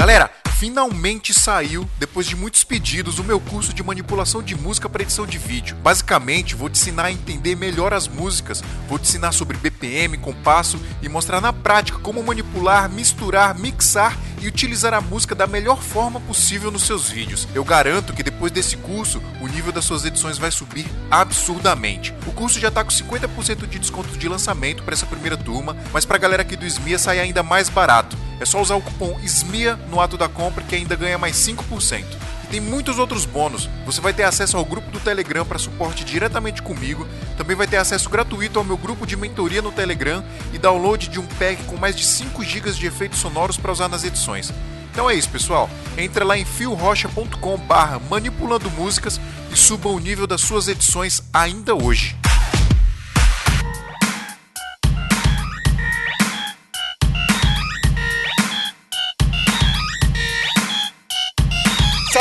Galera, finalmente saiu, depois de muitos pedidos, o meu curso de manipulação de música para edição de vídeo. Basicamente, vou te ensinar a entender melhor as músicas, vou te ensinar sobre BPM, compasso e mostrar na prática como manipular, misturar, mixar e utilizar a música da melhor forma possível nos seus vídeos. Eu garanto que depois desse curso, o nível das suas edições vai subir absurdamente. O curso já está com 50% de desconto de lançamento para essa primeira turma, mas para a galera aqui do SMIA sai ainda mais barato. É só usar o cupom SMIA no ato da compra que ainda ganha mais 5%. E tem muitos outros bônus. Você vai ter acesso ao grupo do Telegram para suporte diretamente comigo. Também vai ter acesso gratuito ao meu grupo de mentoria no Telegram e download de um pack com mais de 5 GB de efeitos sonoros para usar nas edições. Então é isso, pessoal. Entra lá em fiorocha.com barra manipulando músicas e suba o nível das suas edições ainda hoje.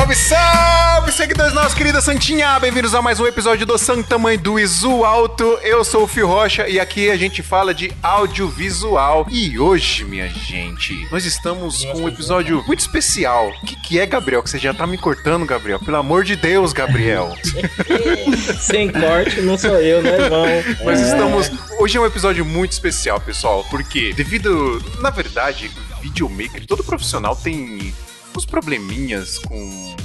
Salve, salve, seguidores nossa querida Santinha! Bem-vindos a mais um episódio do Santa Mãe do Isu Alto. Eu sou o Fio Rocha e aqui a gente fala de audiovisual. E hoje, minha gente, nós estamos com um episódio muito especial. O que, que é, Gabriel? Que você já tá me cortando, Gabriel? Pelo amor de Deus, Gabriel! Sem corte, não sou eu, né, irmão? Nós estamos. Hoje é um episódio muito especial, pessoal, porque devido. Na verdade, videomaker, todo profissional tem uns probleminhas com,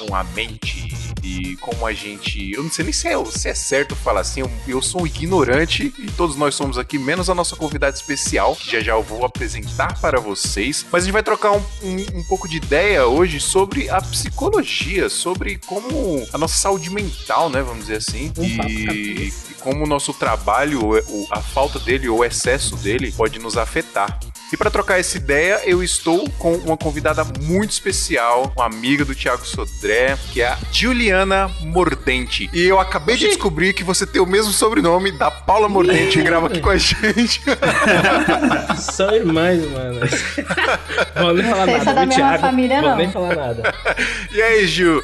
com a mente e como a gente. Eu não sei nem se é, se é certo falar assim, eu, eu sou um ignorante e todos nós somos aqui, menos a nossa convidada especial, que já já eu vou apresentar para vocês. Mas a gente vai trocar um, um, um pouco de ideia hoje sobre a psicologia, sobre como a nossa saúde mental, né? Vamos dizer assim. Um e, e como o nosso trabalho, o- a falta dele ou o excesso dele pode nos afetar. E para trocar essa ideia, eu estou com uma convidada muito especial, uma amiga do Thiago Sodré, que é a Juliana Mordente. E eu acabei de descobrir que você tem o mesmo sobrenome da Paula Mordente, que grava aqui com a gente. São irmãs, mano. Vou nem falar Vocês nada, são da mesma Thiago? família, Vou não. nem falar nada. e aí, Gil?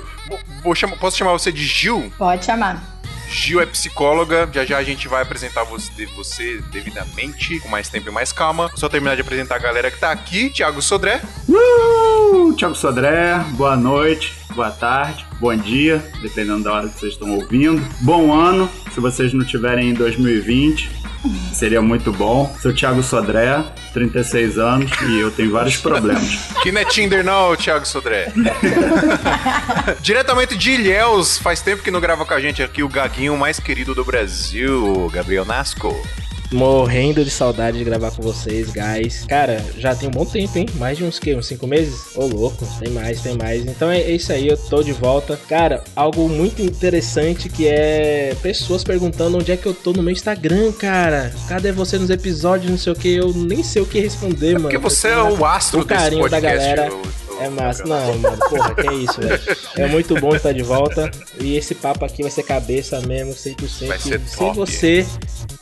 Vou chamar- posso chamar você de Gil? Pode chamar. Gil é psicóloga, já já a gente vai apresentar você, você devidamente, com mais tempo e mais calma. Só terminar de apresentar a galera que tá aqui. Thiago Sodré. Uh, Thiago Sodré, boa noite, boa tarde, bom dia, dependendo da hora que vocês estão ouvindo. Bom ano, se vocês não tiverem em 2020, seria muito bom. Sou Thiago Sodré, 36 anos e eu tenho vários problemas. Que não é Tinder não, Thiago Sodré. Diretamente de Ilhéus, faz tempo que não grava com a gente aqui o gaguinho mais querido do Brasil, Gabriel Nasco. Morrendo de saudade de gravar com vocês, guys. Cara, já tem um bom tempo, hein? Mais de uns que? Uns cinco meses? Ô, louco. Tem mais, tem mais. Então é é isso aí, eu tô de volta. Cara, algo muito interessante que é pessoas perguntando onde é que eu tô no meu Instagram, cara. Cadê você nos episódios, não sei o que. Eu nem sei o que responder, mano. Porque você é o astro o desse carinho da podcast. galera. ô- ô- É massa. Não, mano, porra, que é isso, velho. É muito bom estar de volta. E esse papo aqui vai ser cabeça mesmo, 100%. Vai ser Se top. você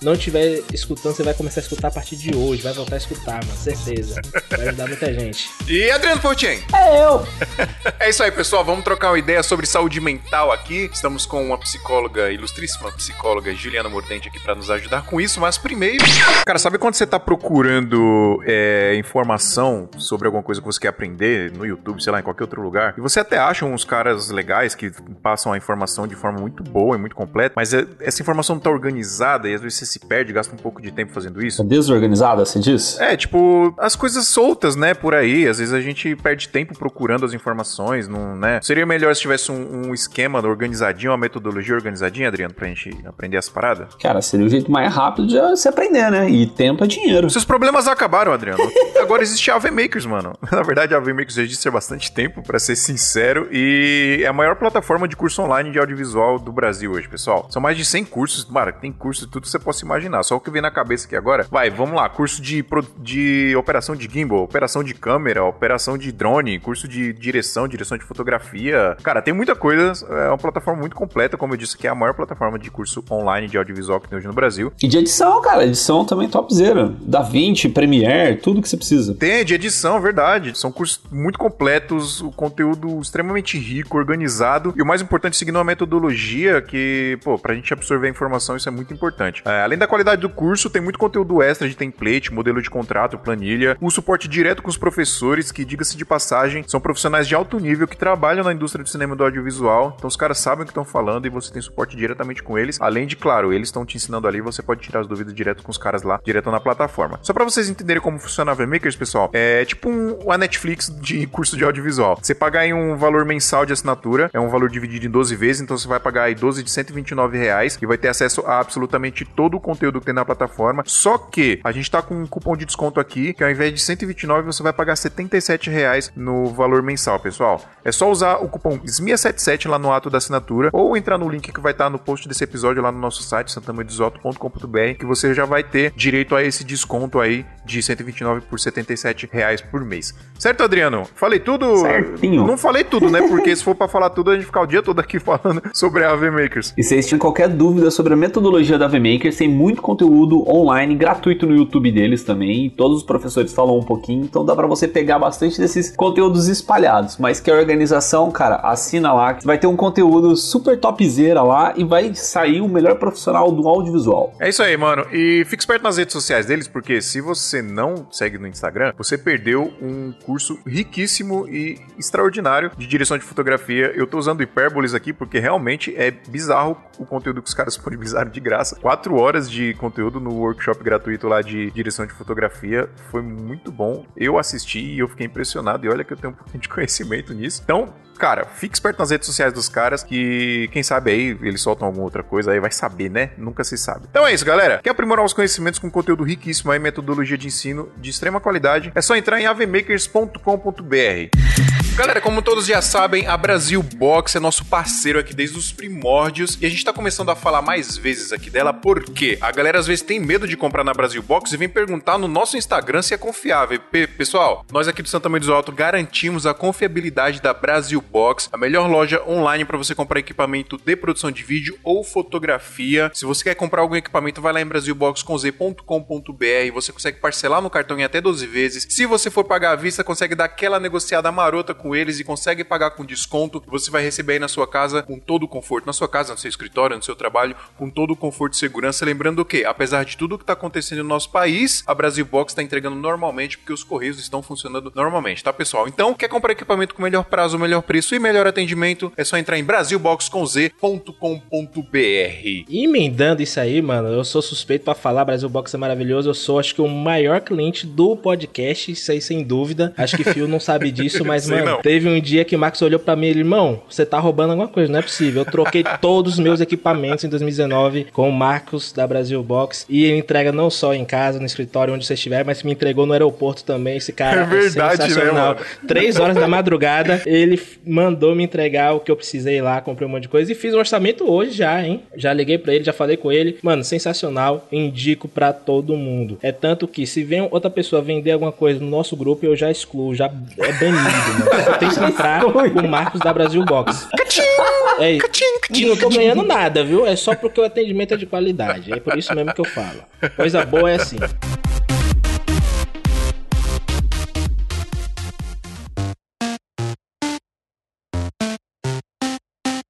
não estiver escutando, você vai começar a escutar a partir de hoje. Vai voltar a escutar, mano, certeza. Vai ajudar muita gente. E Adriano Fortin. É eu. É isso aí, pessoal. Vamos trocar uma ideia sobre saúde mental aqui. Estamos com uma psicóloga, ilustríssima psicóloga, Juliana Mordente, aqui para nos ajudar com isso. Mas primeiro, cara, sabe quando você tá procurando é, informação sobre alguma coisa que você quer aprender no YouTube, sei lá, em qualquer outro lugar, e você até acha uns caras legais que passam a informação de forma muito boa e muito completa, mas é- essa informação não tá organizada e às vezes você se perde, gasta um pouco de tempo fazendo isso. É desorganizada, você diz? É, tipo, as coisas soltas, né, por aí. Às vezes a gente perde tempo procurando as informações, não, né? Seria melhor se tivesse um, um esquema organizadinho, uma metodologia organizadinha, Adriano, pra gente aprender as paradas? Cara, seria o jeito mais rápido de se aprender, né? E tempo é dinheiro. Seus problemas acabaram, Adriano. Agora existe a AV Makers, mano. Na verdade, a AV Makers há bastante tempo, pra ser sincero, e é a maior plataforma de curso online de audiovisual do Brasil hoje, pessoal. São mais de 100 cursos, mano, tem curso de tudo que você possa imaginar. Só o que vem na cabeça aqui agora. Vai, vamos lá, curso de, de operação de gimbal, operação de câmera, operação de drone, curso de direção, direção de fotografia. Cara, tem muita coisa, é uma plataforma muito completa, como eu disse, que é a maior plataforma de curso online de audiovisual que tem hoje no Brasil. E de edição, cara. Edição também topzera. DaVinci, Premiere, tudo que você precisa. Tem, de edição, verdade. São cursos muito completos, o conteúdo extremamente rico, organizado. E o mais importante, seguindo uma metodologia que, pô, pra gente absorver a informação, isso é muito importante. É, Além da qualidade do curso, tem muito conteúdo extra de template, modelo de contrato, planilha, o suporte direto com os professores, que, diga-se de passagem, são profissionais de alto nível que trabalham na indústria do cinema e do audiovisual. Então os caras sabem o que estão falando e você tem suporte diretamente com eles. Além de, claro, eles estão te ensinando ali, você pode tirar as dúvidas direto com os caras lá, direto na plataforma. Só para vocês entenderem como funciona a VMakers, pessoal, é tipo um, a Netflix de curso de audiovisual. Você paga aí um valor mensal de assinatura, é um valor dividido em 12 vezes, então você vai pagar aí 12 de 129 reais e vai ter acesso a absolutamente todo o conteúdo que tem na plataforma. Só que a gente tá com um cupom de desconto aqui, que ao invés de 129 você vai pagar 77 reais no valor mensal, pessoal. É só usar o cupom SMIA77 lá no ato da assinatura ou entrar no link que vai estar no post desse episódio lá no nosso site santamoedisoto.com.br que você já vai ter direito a esse desconto aí de 129 por 77 reais por mês. Certo, Adriano? Falei tudo? Certinho. Não falei tudo, né? Porque se for para falar tudo, a gente ficar o dia todo aqui falando sobre a AV Makers. E se vocês tinham qualquer dúvida sobre a metodologia da AV Makers, tem muito conteúdo online, gratuito no YouTube deles também. Todos os professores falam um pouquinho, então dá para você pegar bastante desses conteúdos espalhados. Mas que a organização, cara, assina lá, que vai ter um conteúdo super topzera lá e vai sair o melhor profissional do audiovisual. É isso aí, mano. E fique esperto nas redes sociais deles, porque se você não segue no Instagram, você perdeu um curso riquíssimo e extraordinário de direção de fotografia. Eu tô usando hipérboles aqui porque realmente é bizarro o conteúdo que os caras disponibilizaram de graça. Quatro horas de conteúdo no workshop gratuito lá de direção de fotografia. Foi muito bom. Eu assisti e eu fiquei impressionado. E olha que eu tenho um pouquinho de conhecimento nisso. Então, cara, fique esperto nas redes sociais dos caras, que quem sabe aí eles soltam alguma outra coisa aí, vai saber, né? Nunca se sabe. Então é isso, galera. Quer aprimorar os conhecimentos com conteúdo riquíssimo aí, metodologia de ensino de extrema qualidade? É só entrar em avemakers.com.br. Galera, como todos já sabem, a Brasil Box é nosso parceiro aqui desde os primórdios e a gente tá começando a falar mais vezes aqui dela porque a galera às vezes tem medo de comprar na Brasil Box e vem perguntar no nosso Instagram se é confiável. P pessoal, nós aqui do Santa Mãe do Alto garantimos a confiabilidade da Brasil Box, a melhor loja online para você comprar equipamento de produção de vídeo ou fotografia. Se você quer comprar algum equipamento, vai lá em brasilbox.com.br, você consegue parcelar no cartão em até 12 vezes. Se você for pagar à vista, consegue dar aquela negociada marota com eles e consegue pagar com desconto. Você vai receber aí na sua casa com todo o conforto, na sua casa, no seu escritório, no seu trabalho, com todo o conforto e segurança. Lembrando que, apesar de tudo que está acontecendo no nosso país, a Brasil Box está entregando normalmente porque os correios estão funcionando normalmente, tá, pessoal? Então, quer comprar equipamento com melhor prazo, melhor preço e melhor atendimento? É só entrar em brasilbox.com.br. Emendando isso aí, mano, eu sou suspeito para falar, Brasil Box é maravilhoso. Eu sou, acho que, o maior cliente do podcast, isso aí sem dúvida. Acho que Fio não sabe disso, mas, mano, não. teve um dia que o Max olhou para mim e ele, irmão, você tá roubando alguma coisa, não é possível. Eu troquei todos os meus equipamentos em 2019 com o Marcos da Brasil Box e ele entrega não só em casa, no escritório, onde você estiver, mas me entregou no aeroporto também. Esse cara É verdade, né, sensacional. mano? Três horas da madrugada, ele mandou me entregar o que eu precisei lá, comprei um monte de coisa e fiz um orçamento hoje já, hein? Já liguei pra ele, já falei com ele. Mano, sensacional, indico pra todo mundo. É tanto que se vem outra pessoa vender alguma coisa no nosso grupo, eu já excluo, já é banido, mano. Só tem que entrar com o Marcos da Brasil Box. É isso. E não tô ganhando nada, viu? É só porque o atendimento é de qualidade. É por isso mesmo que eu falo. Coisa boa é assim.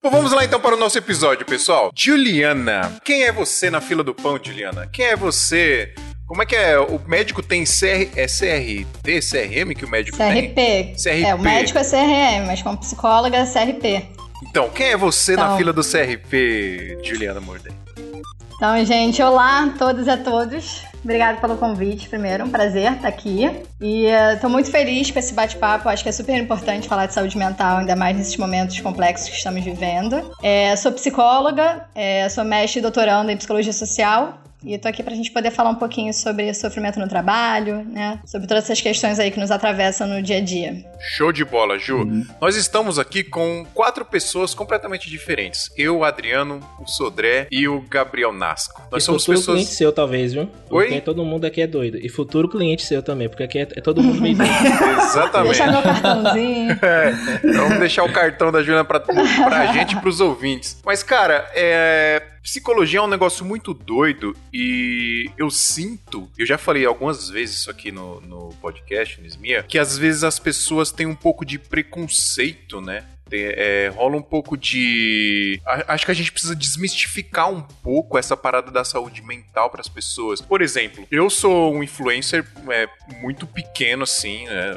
Bom, vamos lá então para o nosso episódio, pessoal. Juliana, quem é você na fila do pão, Juliana? Quem é você? Como é que é? O médico tem CR, é CRT, CRM que o médico tem? CRP. CRP. É, o médico é CRM, mas como psicóloga é CRP. Então, quem é você na Então. fila do CRP, Juliana Mordem? Então, gente, olá a todos e a todos. Obrigada pelo convite, primeiro. Um prazer estar aqui. E estou muito feliz com esse bate-papo. Acho que é super importante falar de saúde mental, ainda mais nesses momentos complexos que estamos vivendo. É, sou psicóloga, é, sou mestre e doutoranda em psicologia social. E estou aqui para a gente poder falar um pouquinho sobre sofrimento no trabalho, né? Sobre todas essas questões aí que nos atravessam no dia a dia. Show de bola, Ju. Nós estamos aqui com quatro pessoas completamente diferentes. Eu, o Adriano, o Sodré e o Gabriel Nasco. Nós e somos futuro pessoas. cliente seu, talvez, viu? Oi? Porque todo mundo aqui é doido. E futuro cliente seu também, porque aqui é, é todo mundo meio doido. Exatamente. Deixar meu cartãozinho. É, vamos deixar o cartão da Juliana pra, pra gente e pros ouvintes. Mas, cara, é. Psicologia é um negócio muito doido e eu sinto, eu já falei algumas vezes isso aqui no, no podcast, no Smia, que às vezes as pessoas têm um pouco de preconceito, né? Tem, é, rola um pouco de. Acho que a gente precisa desmistificar um pouco essa parada da saúde mental para as pessoas. Por exemplo, eu sou um influencer é, muito pequeno, assim, né?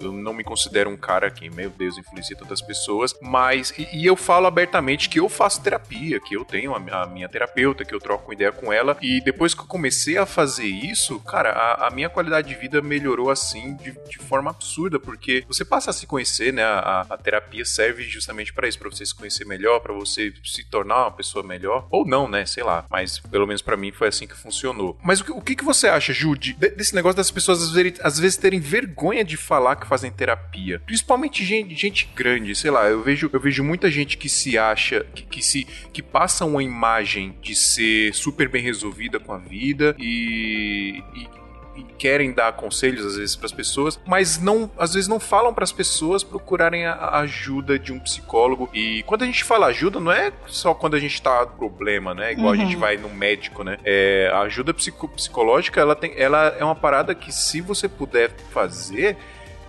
Eu não me considero um cara que, meu Deus, influencia tantas pessoas, mas. E, e eu falo abertamente que eu faço terapia, que eu tenho a, a, minha terapeuta, que eu troco ideia com ela, e depois que eu comecei a fazer isso, cara, a, a minha qualidade de vida melhorou assim de, de, forma absurda, porque você passa a se conhecer, né? A, a terapia serve justamente para isso, para você se conhecer melhor, para você se tornar uma pessoa melhor, ou não, né? Sei lá, mas pelo menos para mim foi assim que funcionou. Mas o que, o que, você acha, Jude, desse negócio das pessoas às vezes, às vezes terem vergonha de falar que fazem terapia? Principalmente gente, gente grande, sei lá, eu vejo, eu vejo muita gente que se acha, que, que se que passa uma imagem de ser super bem resolvida com a vida e, e e querem dar conselhos às vezes para as pessoas, mas não, às vezes não falam para as pessoas procurarem a ajuda de um psicólogo. E quando a gente fala ajuda, não é só quando a gente tá com problema, né? Igual uhum. a gente uhum. vai no médico, né? É, a ajuda psico psicológica, ela tem, ela é uma parada que se você puder fazer,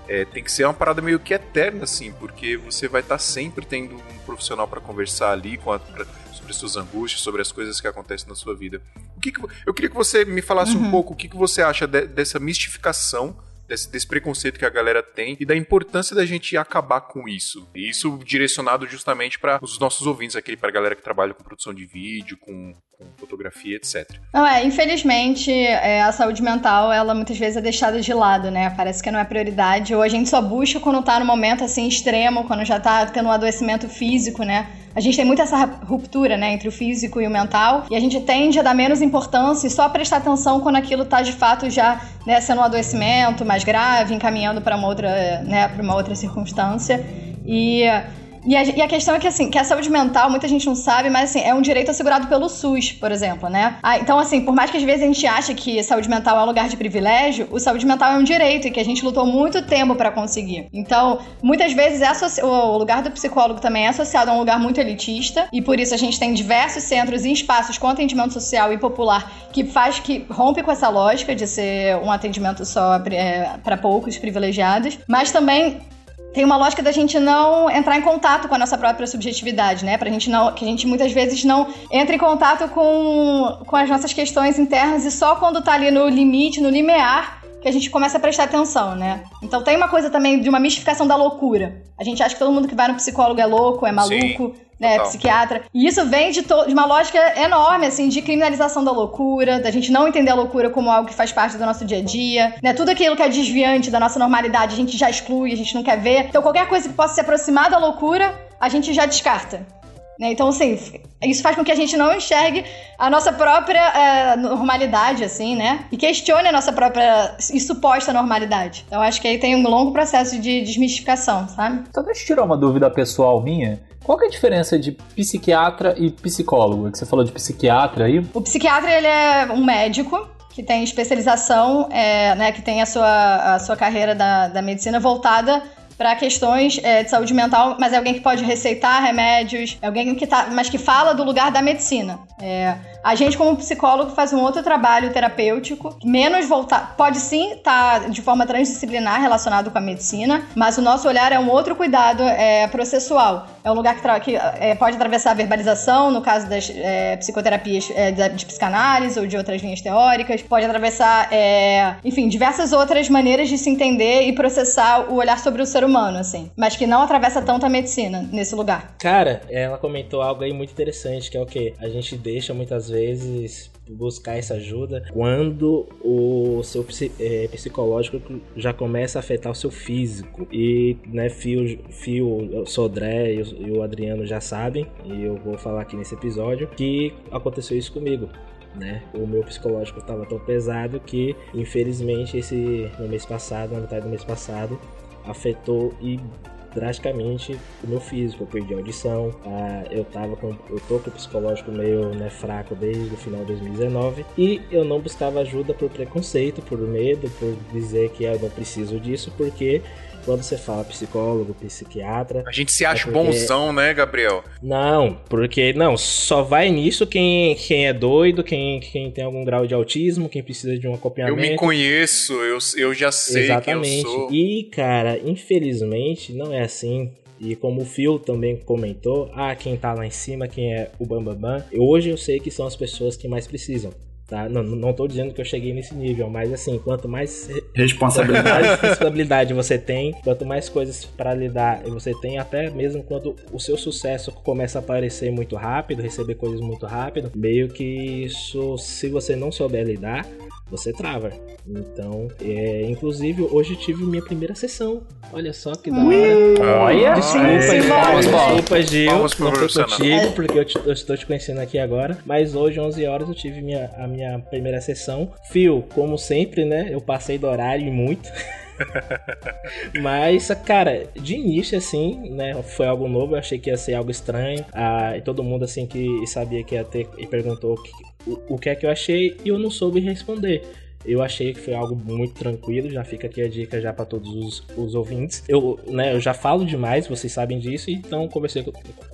é, tem que ser uma parada meio que eterna, assim, porque você vai estar tá sempre tendo um profissional para conversar ali com a, pra, sobre suas angústias, sobre as coisas que acontecem na sua vida. O que, que eu queria que você me falasse uhum. um pouco o que, que você acha de, dessa mistificação desse, desse, preconceito que a galera tem e da importância da gente acabar com isso. E isso direcionado justamente para os nossos ouvintes aqui, para a galera que trabalha com produção de vídeo, com, com fotografia, etc. Não, é, infelizmente, é, a saúde mental, ela muitas vezes é deixada de lado, né? Parece que não é prioridade, ou a gente só busca quando tá no momento, assim, extremo, quando já tá tendo um adoecimento físico, né? A gente tem muito essa ruptura, né, entre o físico e o mental, e a gente tende a dar menos importância e só prestar atenção quando aquilo tá de fato já, né, sendo um adoecimento mais grave, encaminhando para uma outra, né, para uma outra circunstância. E e a, e a, questão é que, assim, que a saúde mental, muita gente não sabe, mas, assim, é um direito assegurado pelo SUS, por exemplo, né? Ah, então, assim, por mais que às vezes a gente ache que saúde mental é um lugar de privilégio, o saúde mental é um direito e que a gente lutou muito tempo para conseguir. Então, muitas vezes é o lugar do psicólogo também é associado a um lugar muito elitista e por isso a gente tem diversos centros e espaços com atendimento social e popular que faz que rompe com essa lógica de ser um atendimento só é, para poucos privilegiados, mas também tem uma lógica da gente não entrar em contato com a nossa própria subjetividade, né? Pra gente não. Que a gente muitas vezes não entra em contato com, com as nossas questões internas e só quando tá ali no limite, no limiar, que a gente começa a prestar atenção, né? Então tem uma coisa também de uma mistificação da loucura. A gente acha que todo mundo que vai no psicólogo é louco, é maluco. Sim né, psiquiatra. E isso vem de, de, uma lógica enorme, assim, de criminalização da loucura, da gente não entender a loucura como algo que faz parte do nosso dia a dia, né? Tudo aquilo que é desviante da nossa normalidade, a gente já exclui, a gente não quer ver. Então, qualquer coisa que possa se aproximar da loucura, a gente já descarta. Né? Então, assim, isso faz com que a gente não enxergue a nossa própria é, normalidade, assim, né? E questione a nossa própria e suposta normalidade. Então, acho que aí tem um longo processo de desmistificação, sabe? Então, deixa eu tirar uma dúvida pessoal minha. Qual é a diferença de psiquiatra e psicólogo? É que você falou de psiquiatra aí. O psiquiatra, ele é um médico que tem especialização, é, né, que tem a sua, a sua carreira da, da medicina voltada para questões é, de saúde mental, mas é alguém que pode receitar remédios, é alguém que tá, mas que fala do lugar da medicina. É, a gente, como psicólogo, faz um outro trabalho terapêutico, menos voltado. Pode sim estar tá de forma transdisciplinar relacionado com a medicina, mas o nosso olhar é um outro cuidado é, processual. É um lugar que, que é, pode atravessar a verbalização, no caso das é, psicoterapias é, de, psicanálise ou de outras linhas teóricas, pode atravessar, é, enfim, diversas outras maneiras de se entender e processar o olhar sobre o ser humano, assim, mas que não atravessa tanto a medicina nesse lugar. Cara, ela comentou algo aí muito interessante, que é o que a gente deixa muitas vezes buscar essa ajuda quando o seu é, psicológico já começa a afetar o seu físico. E, né, Fio, Fio Sodré e o Adriano já sabem, e eu vou falar aqui nesse episódio, que aconteceu isso comigo. Né? O meu psicológico estava tão pesado que, infelizmente, esse no mês passado, na metade do mês passado, afetou e drasticamente o meu físico. Eu perdi a audição, ah, eu tava com. Eu tô com o psicológico meio né, fraco desde o final de 2019 e eu não buscava ajuda por preconceito, por medo, por dizer que eu não preciso disso, porque quando você fala psicólogo, psiquiatra. A gente se acha é porque... bonzão, né, Gabriel? Não, porque não, só vai nisso quem, quem é doido, quem, quem tem algum grau de autismo, quem precisa de um acompanhamento. Eu me conheço, eu, eu já sei Exatamente. quem eu sou. E, cara, infelizmente, não é assim. E como o Phil também comentou, ah, quem tá lá em cima, quem é o Bambambam, bam, bam, hoje eu sei que são as pessoas que mais precisam. Tá? Não, não tô dizendo que eu cheguei nesse nível, mas assim, quanto mais responsabilidade, responsabilidade você tem, quanto mais coisas para lidar você tem, até mesmo quando o seu sucesso começa a aparecer muito rápido, receber coisas muito rápido, meio que isso, se você não souber lidar, você trava. Então, é, inclusive, hoje tive minha primeira sessão. Olha só que da hora. Olha! Desculpa, Gil. Desculpa, Gil. Não foi contigo, porque eu, te, eu, estou te conhecendo aqui agora. Mas hoje, 11 horas, eu tive minha, a minha primeira sessão. Fio, como sempre, né? Eu passei do horário e muito. Mas, cara, de início, assim, né, foi algo novo, eu achei que ia ser algo estranho. Ah, e todo mundo, assim, que sabia que ia ter, e perguntou o, o que é que eu achei, e eu não soube responder. Eu achei que foi algo muito tranquilo, já fica aqui a dica já para todos os, os, ouvintes. Eu, né, eu já falo demais, vocês sabem disso, então conversei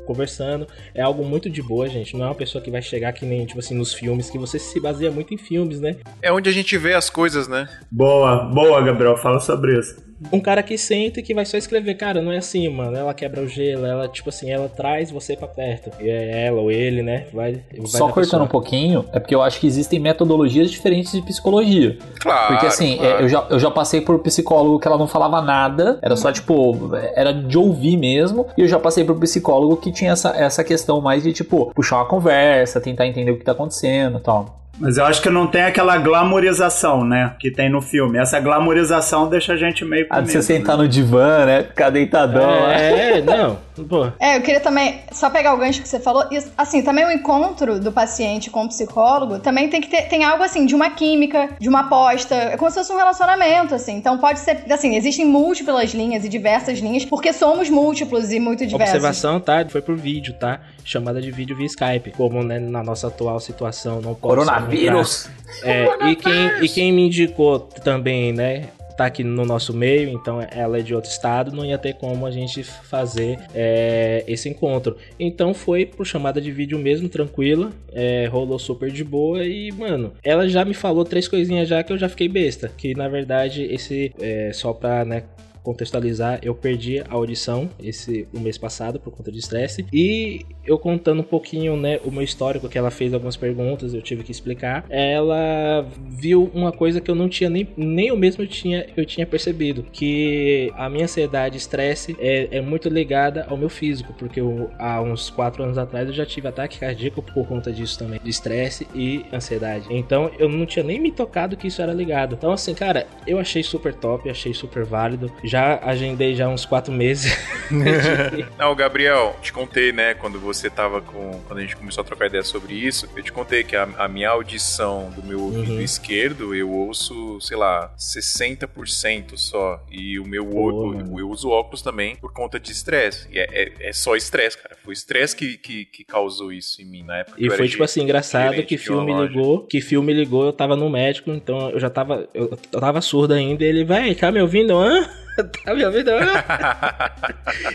conversando. É algo muito de boa, gente. Não é uma pessoa que vai chegar que nem, tipo assim, nos filmes, que você se baseia muito em filmes, né? É onde a gente vê as coisas, né? Boa, boa, Gabriel, fala sobre isso um cara que senta e que vai só escrever, cara, não é assim, mano. Ela quebra o gelo, ela, tipo assim, ela traz você para perto. E é ela ou ele, né? Vai. vai só cortando pessoa. um pouquinho, é porque eu acho que existem metodologias diferentes de psicologia. Claro. Porque assim, claro. É, eu, já, eu já passei por psicólogo que ela não falava nada, era só tipo, era de ouvir mesmo. E eu já passei por psicólogo que tinha essa, essa questão mais de, tipo, puxar uma conversa, tentar entender o que tá acontecendo e tal. Mas eu acho que não tem aquela glamorização, né? Que tem no filme. Essa glamorização deixa a gente meio. Ah, de você sentar né? no divã, né? Ficar deitadão. É, não. Pô. É, eu queria também só pegar o gancho que você falou. E, assim, também o encontro do paciente com o psicólogo também tem que ter tem algo assim de uma química, de uma aposta. É como se fosse um relacionamento, assim. Então pode ser. Assim, existem múltiplas linhas e diversas linhas, porque somos múltiplos e muito diversos. Observação, tá? Foi por vídeo, tá? Chamada de vídeo via Skype. Como, né, na nossa atual situação não pode. Coronavírus! É, e quem, e quem me indicou também, né? tá aqui no nosso meio, então ela é de outro estado, não ia ter como a gente fazer é, esse encontro. Então foi por chamada de vídeo mesmo, tranquila, é, rolou super de boa e, mano, ela já me falou três coisinhas já que eu já fiquei besta, que na verdade esse, é, só pra, né, contextualizar, eu perdi a audição esse o mês passado por conta de estresse e eu contando um pouquinho, né, o meu histórico que ela fez algumas perguntas, eu tive que explicar. Ela viu uma coisa que eu não tinha nem nem eu mesmo tinha eu tinha percebido, que a minha ansiedade, estresse é, é muito ligada ao meu físico, porque eu, há uns quatro anos atrás eu já tive ataque cardíaco por conta disso também, de estresse e ansiedade. Então eu não tinha nem me tocado que isso era ligado. Então assim, cara, eu achei super top, achei super válido já agendei já uns quatro meses. Não, Gabriel, te contei, né, quando você tava com. Quando a gente começou a trocar ideia sobre isso, eu te contei que a, a minha audição do meu ouvido uhum. esquerdo, eu ouço, sei lá, 60% só. E o meu outro, eu uso óculos também por conta de estresse. E é, é, é só estresse, cara. Foi estresse que, que, que, causou isso em mim na época. E foi, tipo assim, engraçado que filme ligou, que filme ligou, eu tava no médico, então eu já tava. Eu, eu tava surdo ainda, e ele, vai, tá me ouvindo? Hã? tá me ouvindo?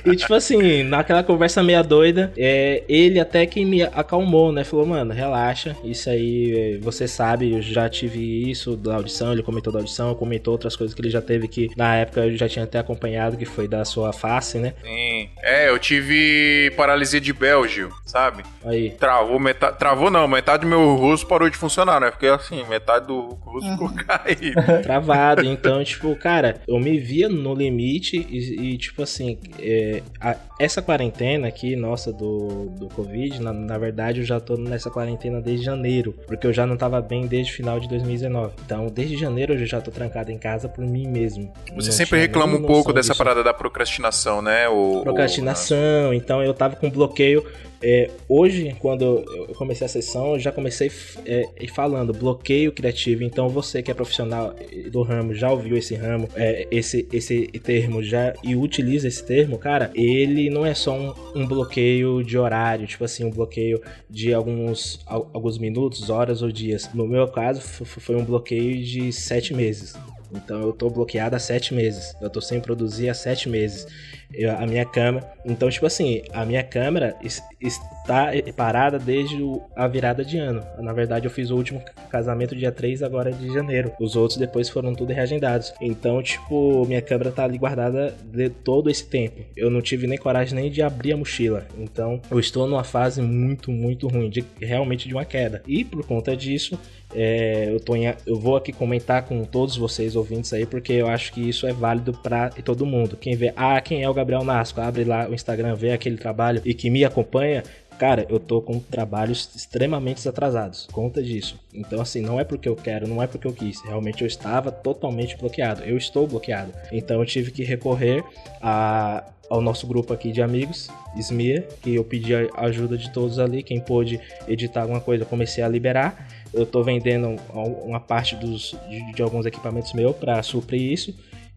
e tipo assim, naquela conversa meia doida, é, ele até que me acalmou, né? Falou, mano, relaxa, isso aí você sabe, eu já tive isso da audição, ele comentou da audição, comentou outras coisas que ele já teve que na época eu já tinha até acompanhado, que foi da sua face, né? Sim. É, eu tive paralisia de Bélgio, sabe? Aí. Travou metade. Travou não, metade do meu russo parou de funcionar, né? Porque assim, metade do russo ficou uhum. caído. Travado. Então, tipo, cara, eu me via no limite e, e tipo assim, é, a, essa quarentena aqui, nossa, do, do Covid, na, na verdade eu já tô nessa quarentena desde janeiro, porque eu já não tava bem desde o final de 2019. Então, desde janeiro eu já tô trancado em casa por mim mesmo. Você não sempre reclama um pouco dessa disso. parada da procrastinação, né? O, procrastinação, então eu tava com bloqueio é, hoje, quando eu comecei a sessão, eu já comecei é, falando bloqueio criativo. Então, você que é profissional do ramo, já ouviu esse ramo, é, esse, esse termo já e utiliza esse termo, cara, ele não é só um, um bloqueio de horário, tipo assim, um bloqueio de alguns, alguns minutos, horas ou dias. No meu caso, foi um bloqueio de sete meses. Então eu tô bloqueado há sete meses. Eu tô sem produzir há sete meses. Eu, a minha câmera. Então, tipo assim, a minha câmera está parada desde a virada de ano. Na verdade, eu fiz o último casamento dia 3 agora de janeiro. Os outros depois foram tudo reagendados. Então, tipo, minha câmera tá ali guardada de todo esse tempo. Eu não tive nem coragem nem de abrir a mochila. Então, eu estou numa fase muito, muito ruim, de, realmente de uma queda. E por conta disso, é, eu, tô em, eu vou aqui comentar com todos vocês ouvintes aí, porque eu acho que isso é válido para todo mundo. Quem vê, ah, quem é o Gabriel Nasco? Abre lá o Instagram, vê aquele trabalho e que me acompanha. Cara, eu tô com trabalhos extremamente atrasados, conta disso. Então, assim, não é porque eu quero, não é porque eu quis. Realmente eu estava totalmente bloqueado. Eu estou bloqueado. Então eu tive que recorrer a, ao nosso grupo aqui de amigos, SMIA, que eu pedi a ajuda de todos ali. Quem pôde editar alguma coisa, comecei a liberar eu tô vendendo uma parte dos, de, de alguns equipamentos meus para suprir isso.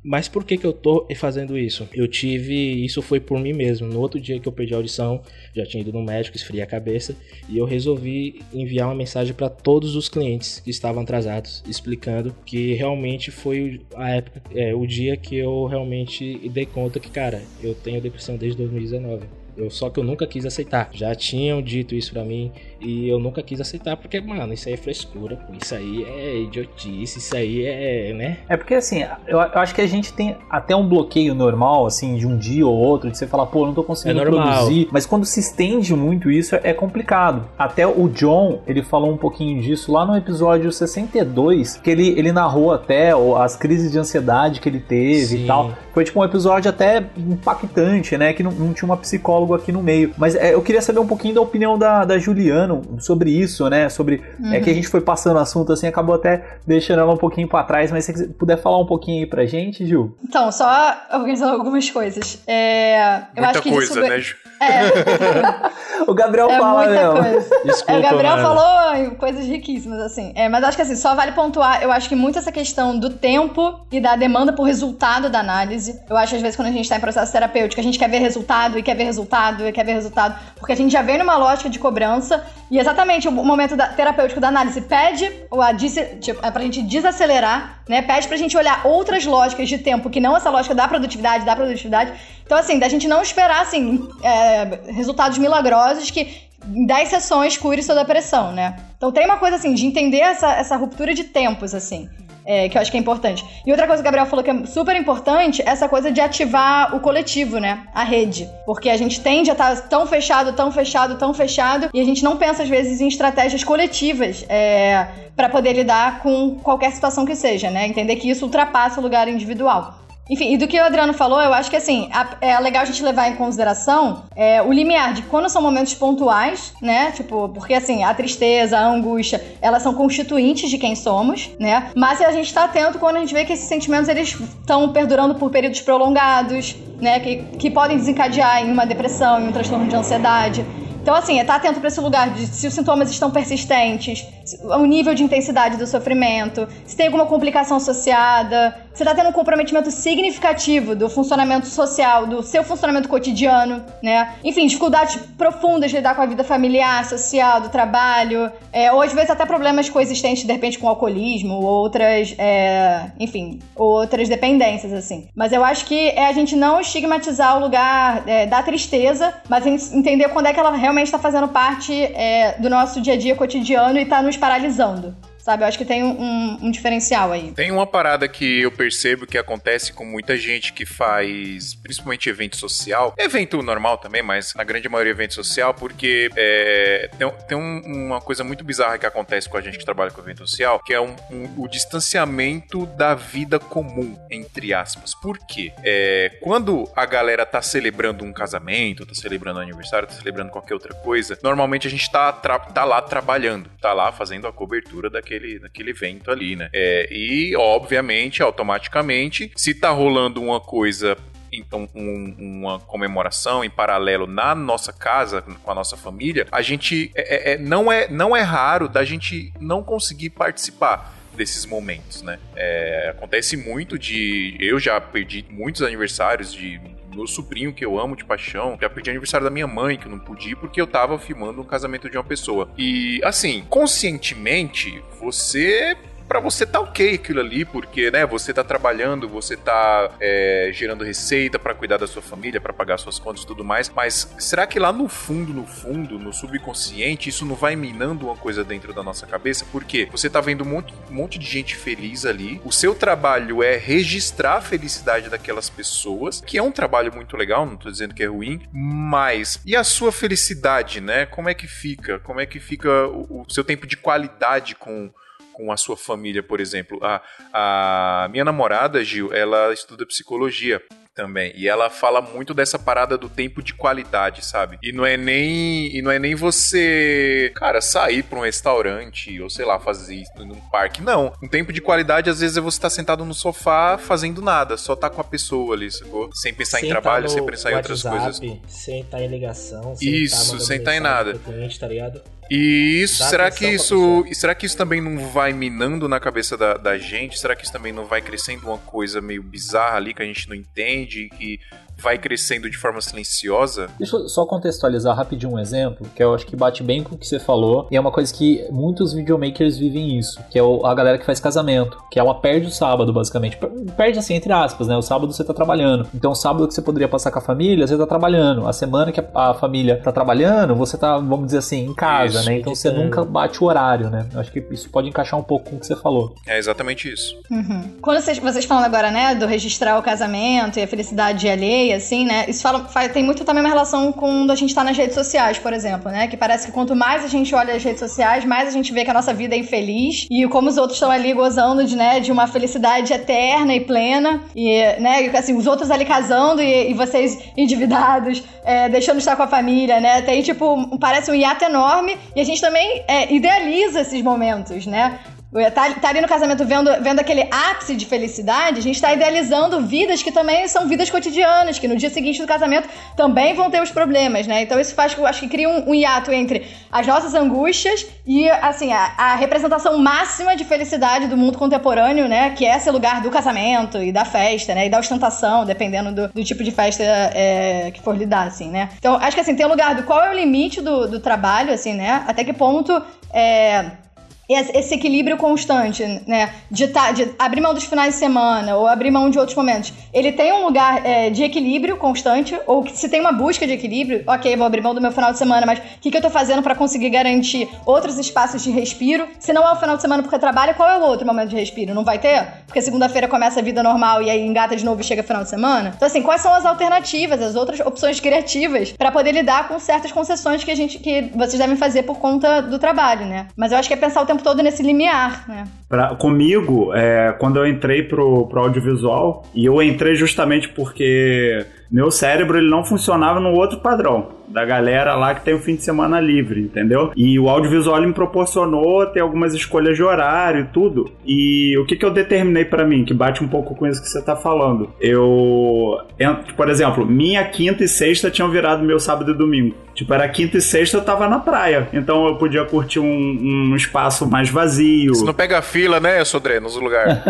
Mas por que, que eu tô fazendo isso? Eu tive. Isso foi por mim mesmo. No outro dia que eu perdi a audição, já tinha ido no médico, esfriei a cabeça. E eu resolvi enviar uma mensagem para todos os clientes que estavam atrasados, explicando que realmente foi a época, é, o dia que eu realmente dei conta que, cara, eu tenho depressão desde 2019. Eu, só que eu nunca quis aceitar. Já tinham dito isso para mim e eu nunca quis aceitar porque, mano, isso aí é frescura, isso aí é idiotice, isso aí é, né? É porque assim, eu, eu, acho que a gente tem até um bloqueio normal, assim, de um dia ou outro, de você falar, pô, não tô conseguindo é produzir. Mas quando se estende muito isso, é complicado. Até o John, ele falou um pouquinho disso lá no episódio 62, que ele, ele narrou até as crises de ansiedade que ele teve Sim. e tal. Foi tipo um episódio até impactante, né? Que não, não tinha uma psicóloga aqui no meio. Mas é, eu queria saber um pouquinho da opinião da, da Juliana sobre isso, né? Sobre. Uhum. É que a gente foi passando o assunto assim, acabou até deixando ela um pouquinho para trás, mas se você puder falar um pouquinho aí pra gente, Ju. Então, só organizando algumas coisas. É, eu Muita acho que coisa, né, Ju? É. o Gabriel é fala. Coisa. Desculpa, é, o Gabriel mano. falou coisas riquíssimas, assim. É, mas acho que assim, só vale pontuar, eu acho que muito essa questão do tempo e da demanda por resultado da análise. Eu acho, às vezes, quando a gente tá em processo terapêutico, a gente quer ver resultado e quer ver resultado e quer ver resultado, porque a gente já vem numa lógica de cobrança e exatamente o momento da, terapêutico da análise pede a, tipo, é pra gente desacelerar, né? Pede pra gente olhar outras lógicas de tempo que não essa lógica da produtividade, da produtividade. Então, assim, da gente não esperar, assim, é, resultados milagrosos que em 10 sessões cure sua depressão, né? Então tem uma coisa assim, de entender essa, essa ruptura de tempos, assim é, que eu acho que é importante. E outra coisa que o Gabriel falou que é super importante é essa coisa de ativar o coletivo, né? A rede. Porque a gente tende a estar tá tão fechado, tão fechado, tão fechado, e a gente não pensa, às vezes, em estratégias coletivas é, para poder lidar com qualquer situação que seja, né? Entender que isso ultrapassa o lugar individual. Enfim, e do que o Adriano falou, eu acho que assim, é legal a gente levar em consideração é, o limiar de quando são momentos pontuais, né? Tipo, porque assim, a tristeza, a angústia, elas são constituintes de quem somos, né? Mas a gente tá atento quando a gente vê que esses sentimentos eles estão perdurando por períodos prolongados, né? Que, que podem desencadear em uma depressão, em um transtorno de ansiedade. Então, assim, é estar tá atento para esse lugar de se os sintomas estão persistentes, o nível de intensidade do sofrimento, se tem alguma complicação associada, você está tendo um comprometimento significativo do funcionamento social, do seu funcionamento cotidiano, né? Enfim, dificuldades profundas de lidar com a vida familiar, social, do trabalho, é, ou às vezes até problemas coexistentes, de repente, com alcoolismo, ou outras, é, enfim, outras dependências, assim. Mas eu acho que é a gente não estigmatizar o lugar é, da tristeza, mas entender quando é que ela realmente está fazendo parte é, do nosso dia a dia cotidiano e está nos paralisando. Sabe, eu acho que tem um, um, diferencial aí. Tem uma parada que eu percebo que acontece com muita gente que faz, principalmente evento social, evento normal também, mas na grande maioria evento social, porque é, tem, tem um, uma coisa muito bizarra que acontece com a gente que trabalha com evento social, que é um, o distanciamento da vida comum, entre aspas. Por quê? É, quando a galera tá celebrando um casamento, tá celebrando um aniversário, tá celebrando qualquer outra coisa, normalmente a gente tá, tá lá trabalhando, tá lá fazendo a cobertura daquele naquele, naquele evento ali, né? É, e, obviamente, automaticamente, se tá rolando uma coisa então um, uma comemoração em paralelo na nossa casa com a nossa família, a gente é, é, é, não é não é raro da gente não conseguir participar desses momentos, né? É, acontece muito de eu já perdi muitos aniversários de meu sobrinho que eu amo de paixão, já perdi aniversário da minha mãe que eu não pude porque eu tava filmando um casamento de uma pessoa. E assim, conscientemente, você para você tá ok aquilo ali, porque, né, você tá trabalhando, você tá é, gerando receita para cuidar da sua família, para pagar suas contas e tudo mais, mas será que lá no fundo, no fundo, no subconsciente, isso não vai minando uma coisa dentro da nossa cabeça? Porque você tá vendo um monte, um monte de gente feliz ali, o seu trabalho é registrar a felicidade daquelas pessoas, que é um trabalho muito legal, não tô dizendo que é ruim, mas e a sua felicidade, né? Como é que fica? Como é que fica o, o seu tempo de qualidade com com a sua família, por exemplo. A, a minha namorada, Gil, ela estuda psicologia também. E ela fala muito dessa parada do tempo de qualidade, sabe? E não é nem e não é nem você, cara, sair para um restaurante ou sei lá, fazer isso num parque, não. Um tempo de qualidade às vezes é você estar tá sentado no sofá fazendo nada, só tá com a pessoa ali, sacou? Sem pensar sem em trabalho, tá sem pensar em outras coisas. Sem estar tá em ligação, sem Isso, tá sem estar tá em nada. Cliente, tá ligado? E isso, será que isso, será que isso também não vai minando na cabeça da, da gente? Será que isso também não vai crescendo uma coisa meio bizarra ali que a gente não entende, que vai crescendo de forma silenciosa. Deixa eu só contextualizar rapidinho um exemplo, que eu acho que bate bem com o que você falou, e é uma coisa que muitos videomakers vivem isso, que é a galera que faz casamento, que ela perde o sábado, basicamente. Perde assim, entre aspas, né? O sábado você tá trabalhando. Então, o sábado que você poderia passar com a família, você tá trabalhando. A semana que a, família tá trabalhando, você tá, vamos dizer assim, em casa, isso, né? Então, você nunca bate o horário, né? Eu acho que isso pode encaixar um pouco com o que você falou. É exatamente isso. Uhum. Quando vocês, vocês falando agora, né, do registrar o casamento e a felicidade alheia, assim, né? Isso fala, tem muito também uma relação com a gente tá nas redes sociais, por exemplo, né? Que parece que quanto mais a gente olha as redes sociais, mais a gente vê que a nossa vida é infeliz e como os outros estão ali gozando de, né, de uma felicidade eterna e plena e, né, assim, os outros ali casando e, e vocês endividados, é, deixando de estar com a família, né? Tem, tipo, parece um hiato enorme e a gente também é, idealiza esses momentos, né? Tá, tá ali no casamento vendo, vendo aquele ápice de felicidade, a gente tá idealizando vidas que também são vidas cotidianas, que no dia seguinte do casamento também vão ter os problemas, né? Então isso faz, acho que cria um, um hiato entre as nossas angústias e, assim, a, a, representação máxima de felicidade do mundo contemporâneo, né? Que é esse lugar do casamento e da festa, né? E da ostentação, dependendo do, do tipo de festa é, que for lidar, assim, né? Então, acho que, assim, tem um lugar do qual é o limite do, do trabalho, assim, né? Até que ponto... É, esse equilíbrio constante, né? De, tá, de, abrir mão dos finais de semana ou abrir mão de outros momentos. Ele tem um lugar é, de equilíbrio constante, ou que se tem uma busca de equilíbrio, ok, vou abrir mão do meu final de semana, mas o que, que eu tô fazendo para conseguir garantir outros espaços de respiro? Se não é o final de semana porque trabalho, qual é o outro momento de respiro? Não vai ter? Porque segunda-feira começa a vida normal e aí engata de novo e chega final de semana? Então, assim, quais são as alternativas, as outras opções criativas para poder lidar com certas concessões que a gente que vocês devem fazer por conta do trabalho, né? Mas eu acho que é pensar o tempo tempo todo nesse limiar, né? Pra, comigo, é, quando eu entrei pro, pro audiovisual, e eu entrei justamente porque meu cérebro ele não funcionava no outro padrão da galera lá que tem o fim de semana livre, entendeu? E o audiovisual me proporcionou ter algumas escolhas de horário e tudo. E o que, que eu determinei para mim, que bate um pouco com isso que você tá falando. Eu, por exemplo, minha quinta e sexta tinham virado meu sábado e domingo. Tipo, era quinta e sexta eu tava na praia. Então eu podia curtir um, um espaço mais vazio. Você não pega fila, né, Sodré, nos lugares.